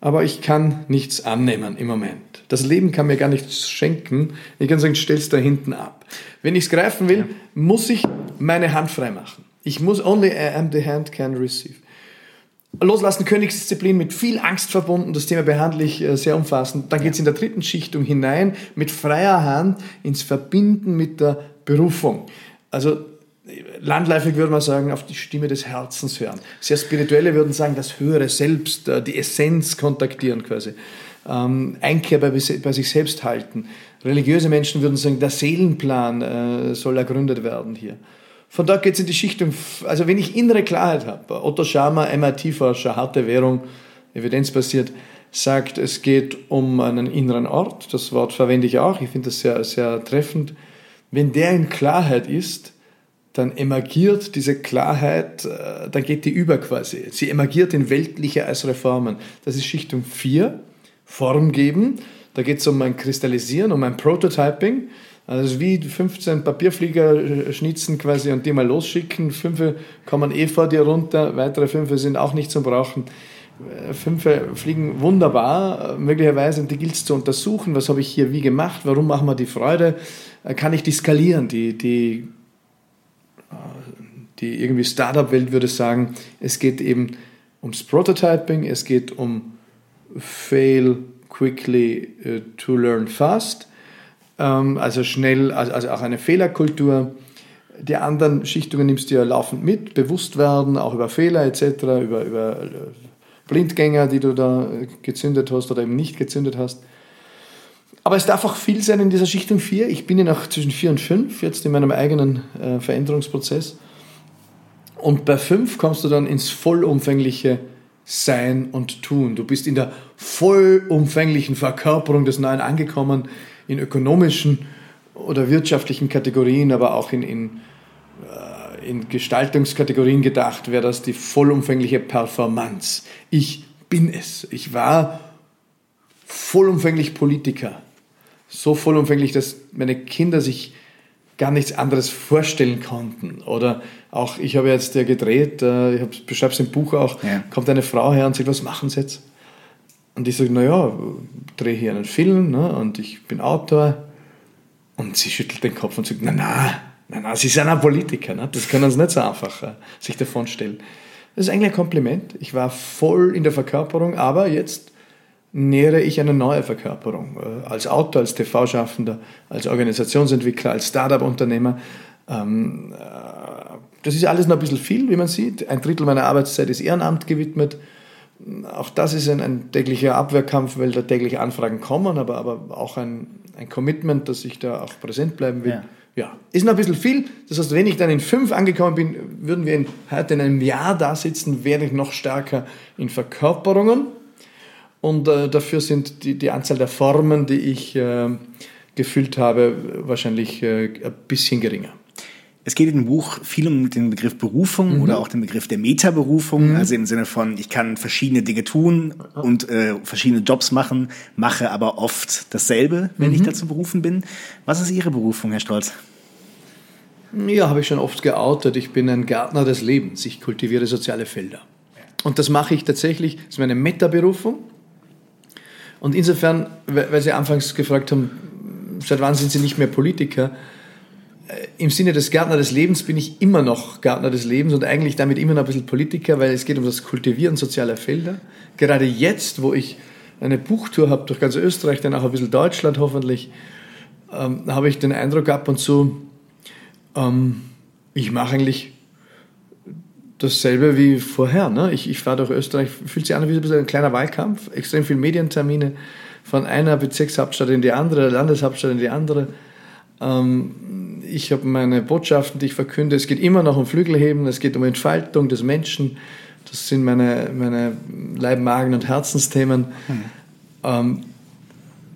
aber ich kann nichts annehmen im Moment. Das Leben kann mir gar nichts schenken. Ich kann sagen, stell's da hinten ab. Wenn ich es greifen will, ja. muss ich meine Hand frei machen. Ich muss only I am the hand can receive. Loslassen, Königsdisziplin mit viel Angst verbunden. Das Thema behandle ich äh, sehr umfassend. Dann geht es in der dritten Schichtung hinein mit freier Hand ins Verbinden mit der Berufung. Also landläufig würde man sagen, auf die Stimme des Herzens hören. Sehr spirituelle würden sagen, das höhere Selbst, äh, die Essenz kontaktieren quasi. Ähm, Einkehr bei, bei, sich selbst halten. Religiöse Menschen würden sagen, der Seelenplan äh, soll ergründet werden hier. Von dort geht es in die Schichtung, also wenn ich innere Klarheit habe, Otto Schama, MIT-Forscher, harte Währung, evidenzbasiert, sagt, es geht um einen inneren Ort. Das Wort verwende ich auch. Ich finde das sehr, sehr treffend. Wenn der in Klarheit ist, dann emergiert diese Klarheit, äh, dann geht die über quasi. Sie emergiert in weltlicher als Reformen. Das ist Schichtung 4, Form geben. Da geht es um ein Kristallisieren, um ein Prototyping. Also wie 15 Papierflieger schnitzen quasi und die mal losschicken. Fünf kommen eh vor dir runter, weitere fünf sind auch nicht zum Brauchen. Fünf fliegen wunderbar, möglicherweise, und die gilt es zu untersuchen. Was habe ich hier wie gemacht? Warum machen wir die Freude? Kann ich die skalieren? Die, die, die irgendwie Startup-Welt würde sagen, es geht eben ums Prototyping, es geht um Fail quickly to learn fast also schnell, also, also auch eine Fehlerkultur. Die anderen Schichtungen nimmst du ja laufend mit, bewusst werden, auch über Fehler etc., über, über äh, Blindgänger, die du da gezündet hast oder eben nicht gezündet hast. Aber es darf auch viel sein in dieser Schichtung 4. Ich bin ja noch zwischen 4 und 5, jetzt in meinem eigenen äh, Veränderungsprozess. Und bei 5 kommst du dann ins vollumfängliche Sein und Tun. Du bist in der vollumfänglichen Verkörperung des Neuen angekommen in ökonomischen oder wirtschaftlichen Kategorien, aber auch in, in, äh, in Gestaltungskategorien gedacht, wäre das die vollumfängliche Performance. Ich bin es. Ich war vollumfänglich Politiker. So vollumfänglich, dass meine Kinder sich gar nichts anderes vorstellen konnten. Oder auch, ich habe jetzt ja gedreht, äh, ich beschreibe es im Buch auch, ja. kommt eine Frau her und sagt, was machen Sie jetzt? Und ich sage, naja, drehe hier einen Film ne, und ich bin Autor. Und sie schüttelt den Kopf und sagt, na na, na na, sie sind ein Politiker, ne? das können sie nicht so einfach äh, sich davon stellen. Das ist eigentlich ein Kompliment. Ich war voll in der Verkörperung, aber jetzt nähere ich eine neue Verkörperung. Äh, als Autor, als TV-Schaffender, als Organisationsentwickler, als Startup-Unternehmer. Ähm, äh, das ist alles noch ein bisschen viel, wie man sieht. Ein Drittel meiner Arbeitszeit ist Ehrenamt gewidmet auch das ist ein, ein, täglicher Abwehrkampf, weil da tägliche Anfragen kommen, aber, aber auch ein, ein Commitment, dass ich da auch präsent bleiben will. Ja. ja. ist noch ein bisschen viel. Das heißt, wenn ich dann in fünf angekommen bin, würden wir in, heute in einem Jahr da sitzen, wäre ich noch stärker in Verkörperungen. Und äh, dafür sind die, die Anzahl der Formen, die ich äh, gefüllt habe, wahrscheinlich äh, ein bisschen geringer. Es geht in dem Buch viel um den Begriff Berufung mhm. oder auch den Begriff der Metaberufung, mhm. also im Sinne von, ich kann verschiedene Dinge tun und äh, verschiedene Jobs machen, mache aber oft dasselbe, wenn mhm. ich dazu berufen bin. Was ist Ihre Berufung, Herr Stolz? Ja, habe ich schon oft geoutet. Ich bin ein Gärtner des Lebens. Ich kultiviere soziale Felder. Und das mache ich tatsächlich, das ist meine Metaberufung. Und insofern, weil Sie anfangs gefragt haben, seit wann sind Sie nicht mehr Politiker? Äh, im Sinne des Gärtner des Lebens bin ich immer noch Gärtner des Lebens und eigentlich damit immer noch ein bisschen Politiker, weil es geht um das Kultivieren sozialer Felder. Gerade jetzt, wo ich eine Buchtour habe durch ganz Österreich, dann auch ein bisschen Deutschland hoffentlich, ähm, habe ich den Eindruck ab und zu, ähm, ich mache eigentlich dasselbe wie vorher. Ne? Ich, ich fahre durch Österreich, fühlt sich an wie ein, ein kleiner Wahlkampf, extrem viele Medientermine, von einer Bezirkshauptstadt in die andere, Landeshauptstadt in die andere. Ähm, ich habe meine Botschaften, die ich verkünde. Es geht immer noch um Flügelheben, es geht um Entfaltung des Menschen. Das sind meine, meine Leib-, Magen- und Herzensthemen. Mhm. Ähm,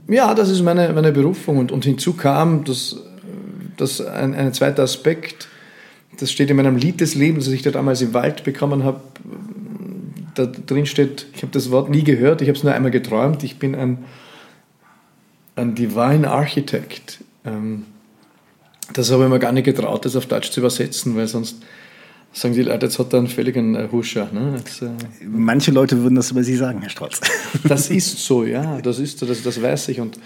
ja, das ist meine, meine Berufung. Und, und hinzu kam dass, dass ein, ein zweiter Aspekt, das steht in meinem Lied des Lebens, das ich da damals im Wald bekommen habe. Da drin steht, ich habe das Wort nie gehört, ich habe es nur einmal geträumt. Ich bin ein, ein Divine Architect. Ähm, das habe ich mir gar nicht getraut, das auf Deutsch zu übersetzen, weil sonst sagen die Leute, jetzt hat er einen völligen äh, Huscher. Ne? Jetzt, äh, Manche Leute würden das über Sie sagen, Herr Strolz. Das ist so, ja, das ist so, das, das weiß ich. Und,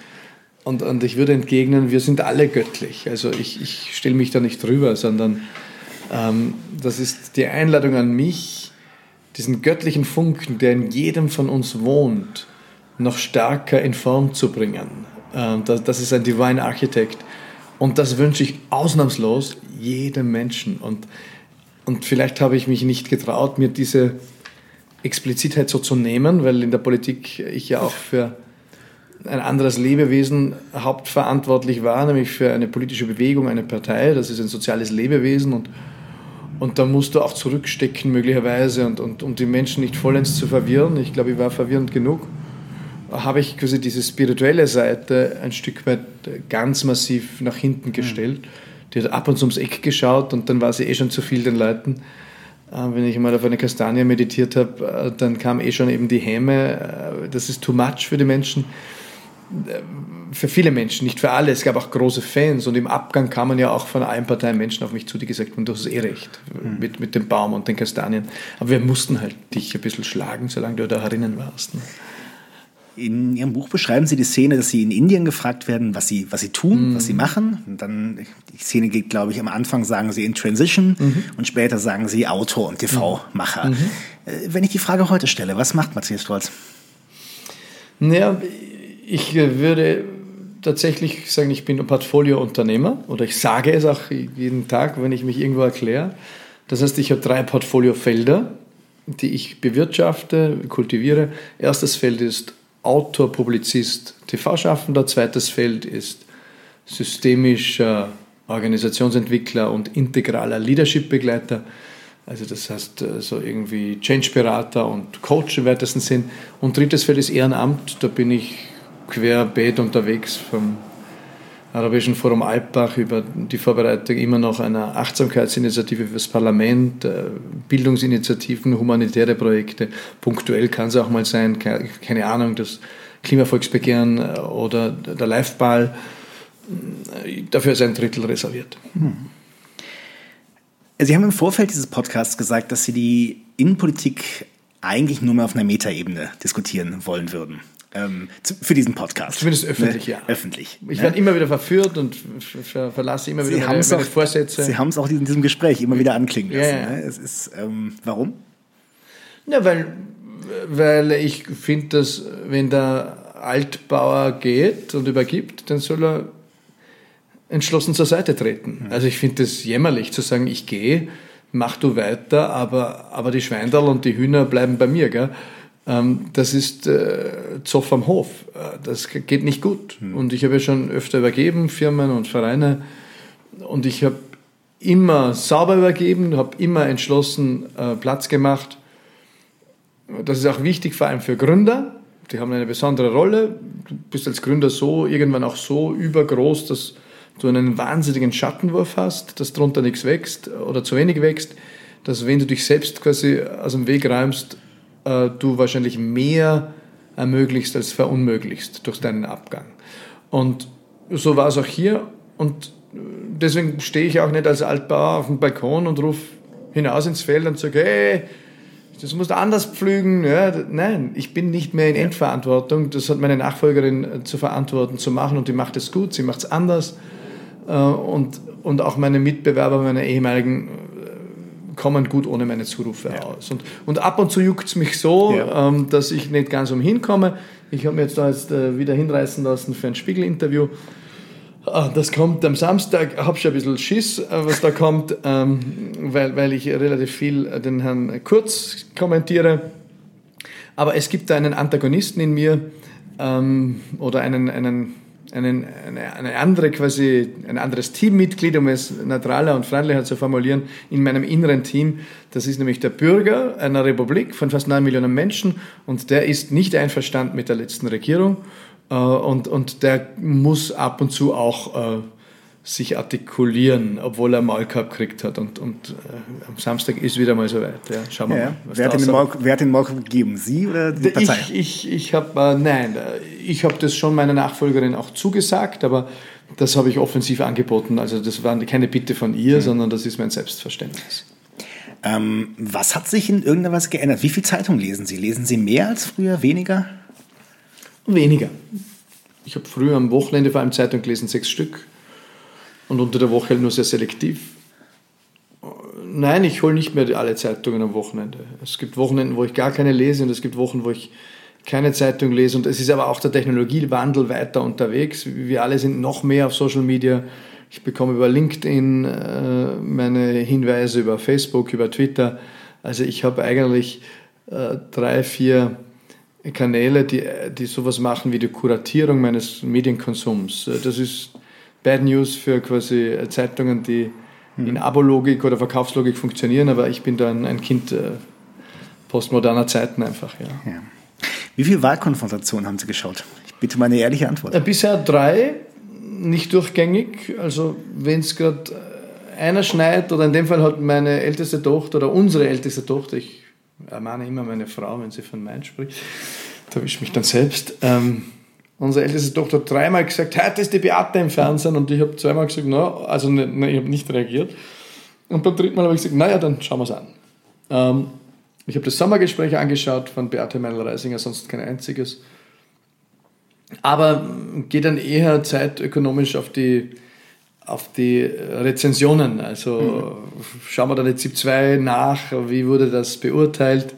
und, und ich würde entgegnen, wir sind alle göttlich. Also ich, ich stelle mich da nicht drüber, sondern ähm, das ist die Einladung an mich, diesen göttlichen Funken, der in jedem von uns wohnt, noch stärker in Form zu bringen. Ähm, das, das ist ein Divine Architect und das wünsche ich ausnahmslos jedem Menschen. Und, und vielleicht habe ich mich nicht getraut, mir diese Explizitheit so zu nehmen, weil in der Politik ich ja auch für ein anderes Lebewesen hauptverantwortlich war, nämlich für eine politische Bewegung, eine Partei. Das ist ein soziales Lebewesen und, und da musst du auch zurückstecken möglicherweise und, und um die Menschen nicht vollends zu verwirren. Ich glaube, ich war verwirrend genug. Habe ich quasi diese spirituelle Seite ein Stück weit ganz massiv nach hinten gestellt. Mhm. Die hat ab und zu ums Eck geschaut und dann war sie eh schon zu viel den Leuten. Äh, wenn ich mal auf eine Kastanie meditiert habe, äh, dann kam eh schon eben die Häme. Äh, das ist too much für die Menschen. Für viele Menschen, nicht für alle. Es gab auch große Fans und im Abgang kamen ja auch von allen Parteien Menschen auf mich zu, die gesagt haben, du hast eh recht mhm. mit, mit dem Baum und den Kastanien. Aber wir mussten halt dich ein bisschen schlagen, solange du da herinnen warst. Ne? In Ihrem Buch beschreiben Sie die Szene, dass Sie in Indien gefragt werden, was Sie, was Sie tun, mhm. was Sie machen. Und dann, die Szene geht, glaube ich, am Anfang sagen Sie in Transition mhm. und später sagen Sie Autor und TV-Macher. Mhm. Äh, wenn ich die Frage heute stelle, was macht Matthias Stolz? Naja, ich würde tatsächlich sagen, ich bin ein Portfoliounternehmer oder ich sage es auch jeden Tag, wenn ich mich irgendwo erkläre. Das heißt, ich habe drei Portfoliofelder, die ich bewirtschafte, kultiviere. Erstes Feld ist Autor, Publizist, TV-Schaffender. Zweites Feld ist systemischer Organisationsentwickler und integraler Leadership-Begleiter. Also das heißt äh, so irgendwie Change-Berater und Coach im weitesten Sinn. Und drittes Feld ist Ehrenamt. Da bin ich querbeet unterwegs vom Arabischen Forum Alpbach über die Vorbereitung immer noch einer Achtsamkeitsinitiative fürs Parlament, äh, Bildungsinitiativen, humanitäre Projekte. Punktuell kann es auch mal sein, keine Ahnung, das Klimavolksbegehren äh, oder der Liveball. Äh, dafür ist ein Drittel reserviert. Hm. Sie haben im Vorfeld dieses Podcasts gesagt, dass Sie die Innenpolitik eigentlich nur mehr auf einer Metaebene diskutieren wollen würden ähm, für diesen Podcast. Zumindest öffentlich, ne? ja. Öffentlich. Ich ne? werde immer wieder verführt und ver verlasse immer wieder meine, meine Vorsätze. Sie haben es auch in diesem Gespräch immer wieder anklingen lassen. Ja, ja. Ne? Es ist, ähm, warum? Ja, weil, weil ich finde, dass wenn der Altbauer geht und übergibt, dann soll er entschlossen zur Seite treten. Mhm. Also ich finde es jämmerlich zu sagen, ich gehe, mach du weiter, aber, aber die Schweindal und die Hühner bleiben bei mir. Gell? Ähm, das ist äh, Zoff am Hof. Äh, das geht nicht gut. Mhm. Und ich habe ja schon öfter übergeben, Firmen und Vereine. Und ich habe immer sauber übergeben, habe immer entschlossen äh, Platz gemacht. Das ist auch wichtig, vor allem für Gründer. Die haben eine besondere Rolle. Du bist als Gründer so, irgendwann auch so übergroß, dass du einen wahnsinnigen Schattenwurf hast, dass drunter nichts wächst oder zu wenig wächst, dass wenn du dich selbst quasi aus dem Weg räumst, äh, du wahrscheinlich mehr ermöglichst als verunmöglichst durch deinen Abgang. Und so war es auch hier. Und deswegen stehe ich auch nicht als Altbauer auf dem Balkon und rufe hinaus ins Feld und sage, hey, das musst du anders pflügen. Ja, nein, ich bin nicht mehr in Endverantwortung. Das hat meine Nachfolgerin äh, zu verantworten, zu machen und die macht es gut, sie macht es anders. Äh, und, und auch meine Mitbewerber, meine ehemaligen kommen gut ohne meine Zurufe ja. aus. Und, und ab und zu juckt es mich so, ja. ähm, dass ich nicht ganz umhin komme. Ich habe mir jetzt da jetzt äh, wieder hinreißen lassen für ein Spiegel-Interview. Ah, das kommt am Samstag, habe schon ein bisschen Schiss, äh, was da kommt, ähm, weil, weil ich relativ viel den Herrn Kurz kommentiere. Aber es gibt da einen Antagonisten in mir ähm, oder einen, einen einen, eine, eine andere quasi, ein anderes Teammitglied, um es neutraler und freundlicher zu formulieren, in meinem inneren Team. Das ist nämlich der Bürger einer Republik von fast 9 Millionen Menschen und der ist nicht einverstanden mit der letzten Regierung äh, und, und der muss ab und zu auch äh, sich artikulieren, obwohl er Maulkorb gekriegt hat. Und, und äh, am Samstag ist wieder mal soweit. Ja, schauen wir ja, mal. Wer hat, den Maulkorb, wer hat den Maulkorb gegeben? Sie oder die Partei? Ich, ich, ich habe, äh, nein, ich habe das schon meiner Nachfolgerin auch zugesagt, aber das habe ich offensiv angeboten. Also das war keine Bitte von ihr, mhm. sondern das ist mein Selbstverständnis. Ähm, was hat sich in irgendeiner Weise geändert? Wie viel Zeitung lesen Sie? Lesen Sie mehr als früher, weniger? Weniger. Ich habe früher am Wochenende vor allem Zeitung gelesen, sechs Stück und unter der Woche halt nur sehr selektiv. Nein, ich hole nicht mehr alle Zeitungen am Wochenende. Es gibt Wochenenden, wo ich gar keine lese und es gibt Wochen, wo ich keine Zeitung lese. Und es ist aber auch der Technologiewandel weiter unterwegs. Wir alle sind noch mehr auf Social Media. Ich bekomme über LinkedIn äh, meine Hinweise, über Facebook, über Twitter. Also ich habe eigentlich äh, drei, vier Kanäle, die, die sowas machen wie die Kuratierung meines Medienkonsums. Das ist Bad News für quasi äh, Zeitungen, die mhm. in Abologik oder Verkaufslogik funktionieren, aber ich bin da ein, ein Kind äh, postmoderner Zeiten einfach. Ja. ja. Wie viele Wahlkonfrontationen haben Sie geschaut? Ich bitte meine ehrliche Antwort. Äh, bisher drei, nicht durchgängig. Also wenn es gerade einer schneit, oder in dem Fall hat meine älteste Tochter oder unsere älteste Tochter, ich ermahne immer meine Frau, wenn sie von mein spricht, da ich mich dann selbst, ähm, unsere älteste Tochter dreimal gesagt, heute ist die Beate im Fernsehen und ich habe zweimal gesagt, na, also ne, ne, ich habe nicht reagiert. Und beim dritten Mal habe ich gesagt, naja, dann schauen wir es an. Ähm, ich habe das Sommergespräch angeschaut von Beate Meinl-Reisinger, sonst kein einziges. Aber geht dann eher zeitökonomisch auf die, auf die Rezensionen. Also mhm. schauen wir dann jetzt ZIP 2 nach, wie wurde das beurteilt.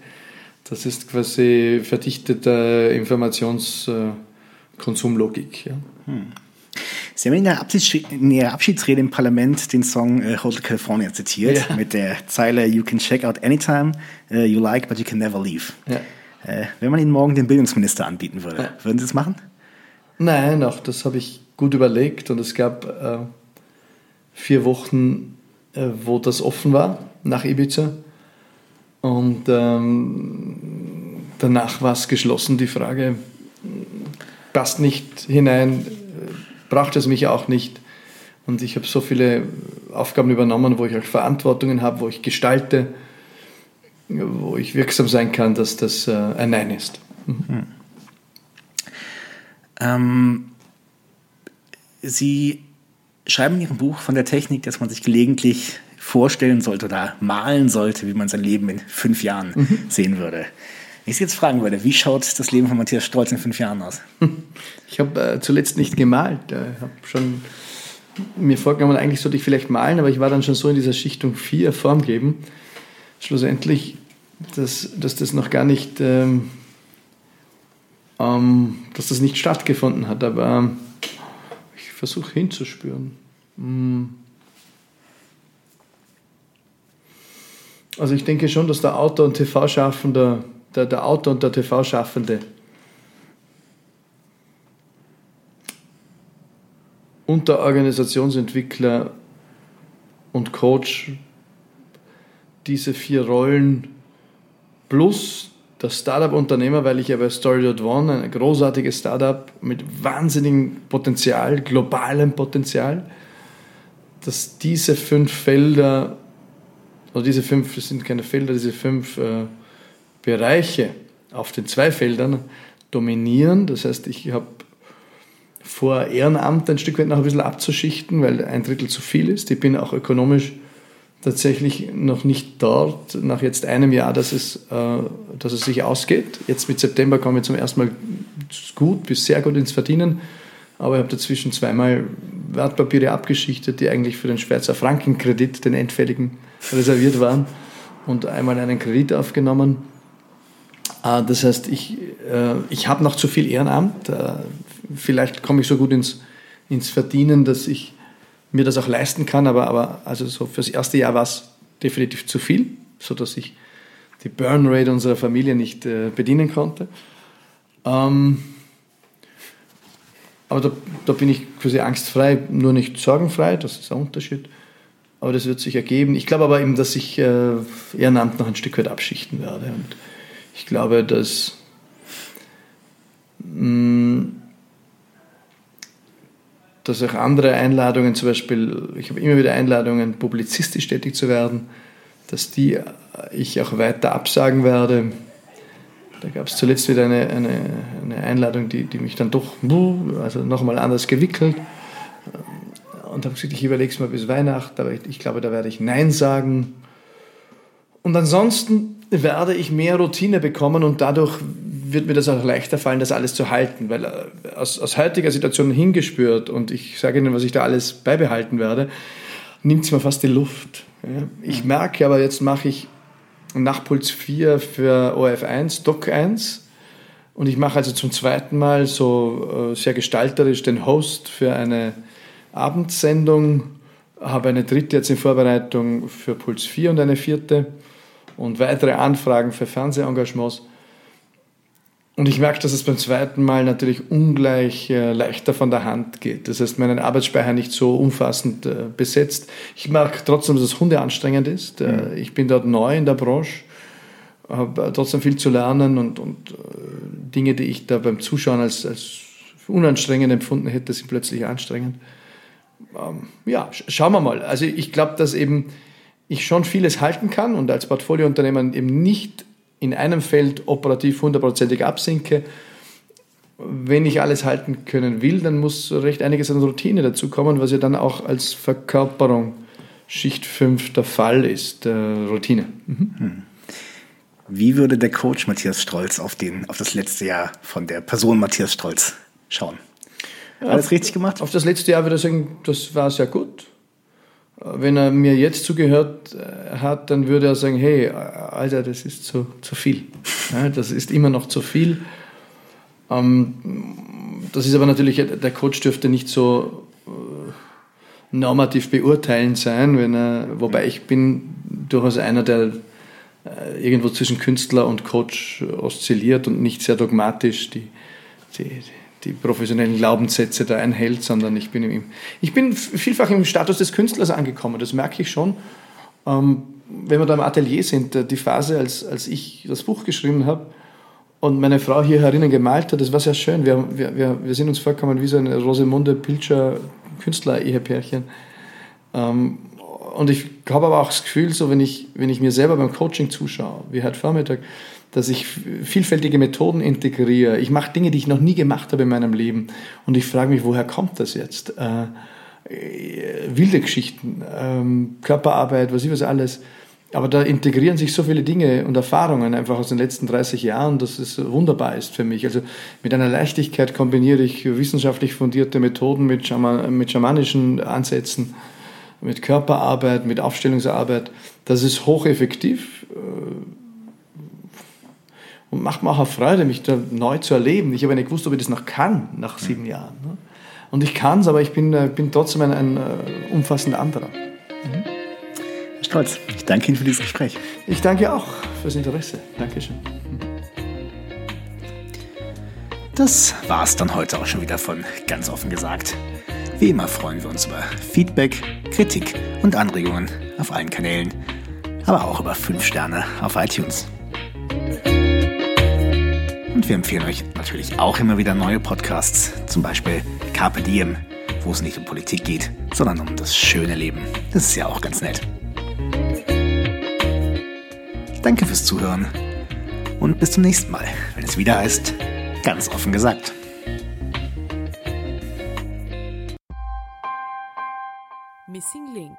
Das ist quasi verdichtete Informationskonsumlogik. Ja. Hm. Sie haben in, der in Ihrer Abschiedsrede im Parlament den Song äh, Hotel California zitiert ja. mit der Zeile You can check out anytime uh, you like, but you can never leave. Ja. Äh, wenn man Ihnen morgen den Bildungsminister anbieten würde, ja. würden Sie das machen? Nein, auch das habe ich gut überlegt und es gab äh, vier Wochen, äh, wo das offen war nach Ibiza und ähm, danach war es geschlossen. Die Frage passt nicht hinein, braucht es mich auch nicht. Und ich habe so viele Aufgaben übernommen, wo ich auch Verantwortungen habe, wo ich gestalte, wo ich wirksam sein kann, dass das äh, ein Nein ist. Mhm. Hm. Ähm, Sie schreiben in Ihrem Buch von der Technik, dass man sich gelegentlich vorstellen sollte oder malen sollte, wie man sein Leben in fünf Jahren mhm. sehen würde. Wenn ich Sie jetzt fragen würde, wie schaut das Leben von Matthias Stolz in fünf Jahren aus? Ich habe äh, zuletzt nicht gemalt. Ich habe schon mir vorgenommen, eigentlich sollte ich vielleicht malen, aber ich war dann schon so in dieser Schichtung 4 Form geben. Schlussendlich, dass, dass das noch gar nicht, ähm, ähm, dass das nicht stattgefunden hat. Aber ähm, ich versuche hinzuspüren. Hm. Also ich denke schon, dass der Autor und TV-Schaffende, der, der Autor und der TV-Schaffende und der Organisationsentwickler und Coach. Diese vier Rollen plus der Startup-Unternehmer, weil ich ja bei Story.one, ein großartiges Startup mit wahnsinnigem Potenzial, globalem Potenzial, dass diese fünf Felder, oder diese fünf, das sind keine Felder, diese fünf äh, Bereiche auf den zwei Feldern dominieren. Das heißt, ich habe vor, Ehrenamt ein Stück weit noch ein bisschen abzuschichten, weil ein Drittel zu viel ist. Ich bin auch ökonomisch tatsächlich noch nicht dort, nach jetzt einem Jahr, dass es, äh, dass es sich ausgeht. Jetzt mit September komme ich zum ersten Mal gut bis sehr gut ins Verdienen, aber ich habe dazwischen zweimal Wertpapiere abgeschichtet, die eigentlich für den Schweizer Frankenkredit, den endfälligen, reserviert waren und einmal einen Kredit aufgenommen. Äh, das heißt, ich, äh, ich habe noch zu viel Ehrenamt. Äh, vielleicht komme ich so gut ins, ins Verdienen, dass ich mir das auch leisten kann, aber, aber also so fürs erste Jahr war es definitiv zu viel, sodass ich die Burn Rate unserer Familie nicht äh, bedienen konnte. Ähm, aber da, da, bin ich quasi angstfrei, nur nicht sorgenfrei, das ist ein Unterschied. Aber das wird sich ergeben. Ich glaube aber eben, dass ich Ehrenamt noch ein Stück weit abschichten werde. Und ich glaube, dass mm, dass auch andere Einladungen, zum Beispiel, ich habe immer wieder Einladungen, publizistisch tätig zu werden, dass die ich auch weiter absagen werde. Da gab es zuletzt wieder eine, eine, eine, Einladung, die, die mich dann doch also nochmal anders gewickelt. Und habe gesagt, ich überlege es mal bis Weihnachten, aber ich, ich glaube, da werde ich Nein sagen. Und ansonsten werde ich mehr Routine bekommen und dadurch wird mir das auch leichter fallen, das alles zu halten, weil äh, aus, aus heutiger Situation hingespürt und ich sage Ihnen, was ich da alles beibehalten werde, nimmt es mir fast die Luft. Ich merke aber, jetzt mache ich nach Puls 4 für ORF 1, Doc 1 und ich mache also zum zweiten Mal so äh, sehr gestalterisch den Host für eine Abendsendung, habe eine dritte jetzt in Vorbereitung für Puls 4 und eine vierte und weitere Anfragen für Fernsehengagements. Und ich merke, dass es beim zweiten Mal natürlich ungleich äh, leichter von der Hand geht. Das heißt, meinen Arbeitsspeicher nicht so umfassend äh, besetzt. Ich merke trotzdem, dass es Hunde anstrengend ist. Äh, mhm. Ich bin dort neu in der Branche. habe trotzdem viel zu lernen und, und äh, Dinge, die ich da beim Zuschauen als, als unanstrengend empfunden hätte, sind plötzlich anstrengend. Ähm, ja, schauen wir mal. Also ich glaube, dass eben ich schon vieles halten kann und als Portfoliounternehmer eben nicht in einem Feld operativ hundertprozentig absinke. Wenn ich alles halten können will, dann muss recht einiges an Routine dazu kommen, was ja dann auch als Verkörperung Schicht 5 der Fall ist, äh, Routine. Mhm. Hm. Wie würde der Coach Matthias Strolz auf, den, auf das letzte Jahr von der Person Matthias Strolz schauen? Alles auf, richtig gemacht? Auf das letzte Jahr würde ich sagen, das war sehr gut. Wenn er mir jetzt zugehört äh, hat, dann würde er sagen, hey, Alter, das ist zu, zu viel. Ja, das ist immer noch zu viel. Ähm, das ist aber natürlich, der Coach dürfte nicht so äh, normativ beurteilen sein, wenn er, wobei ich bin durchaus einer, der äh, irgendwo zwischen Künstler und Coach oszilliert und nicht sehr dogmatisch die, die, die professionellen Glaubenssätze da einhält, sondern ich bin, im, ich bin vielfach im Status des Künstlers angekommen, das merke ich schon. Ähm, wenn wir da im Atelier sind, äh, die Phase, als, als ich das Buch geschrieben habe und meine Frau hier herinnen gemalt hat, das war sehr schön. Wir, wir, wir, sind uns vorgekommen wie so ein Rosemunde Pilcher Künstler-Ehepärchen. Ähm, und ich habe aber auch das Gefühl, so wenn ich, wenn ich mir selber beim Coaching zuschaue, wie heute Vormittag, dass ich vielfältige Methoden integriere. Ich mache Dinge, die ich noch nie gemacht habe in meinem Leben. Und ich frage mich, woher kommt das jetzt? Äh, äh, wilde Geschichten, ähm, Körperarbeit, was ich was alles. Aber da integrieren sich so viele Dinge und Erfahrungen einfach aus den letzten 30 Jahren, dass es wunderbar ist für mich. Also mit einer Leichtigkeit kombiniere ich wissenschaftlich fundierte Methoden mit, Schaman mit schamanischen Ansätzen mit Körperarbeit, mit Aufstellungsarbeit. Das ist hocheffektiv äh, und macht mir auch Freude, mich da neu zu erleben. Ich habe nicht gewusst, ob ich das noch kann nach sieben Jahren. Ne? Und ich kann es, aber ich bin, äh, bin trotzdem ein, ein äh, umfassender anderer. Mhm. Herr Stolz, ich danke Ihnen für dieses Gespräch. Ich danke auch fürs Interesse. Dankeschön. Das war es dann heute auch schon wieder von ganz offen gesagt. Wie immer freuen wir uns über Feedback, Kritik und Anregungen auf allen Kanälen, aber auch über 5 Sterne auf iTunes. Und wir empfehlen euch natürlich auch immer wieder neue Podcasts, zum Beispiel Carpe Diem, wo es nicht um Politik geht, sondern um das schöne Leben. Das ist ja auch ganz nett. Danke fürs Zuhören und bis zum nächsten Mal, wenn es wieder heißt, ganz offen gesagt. Missing Link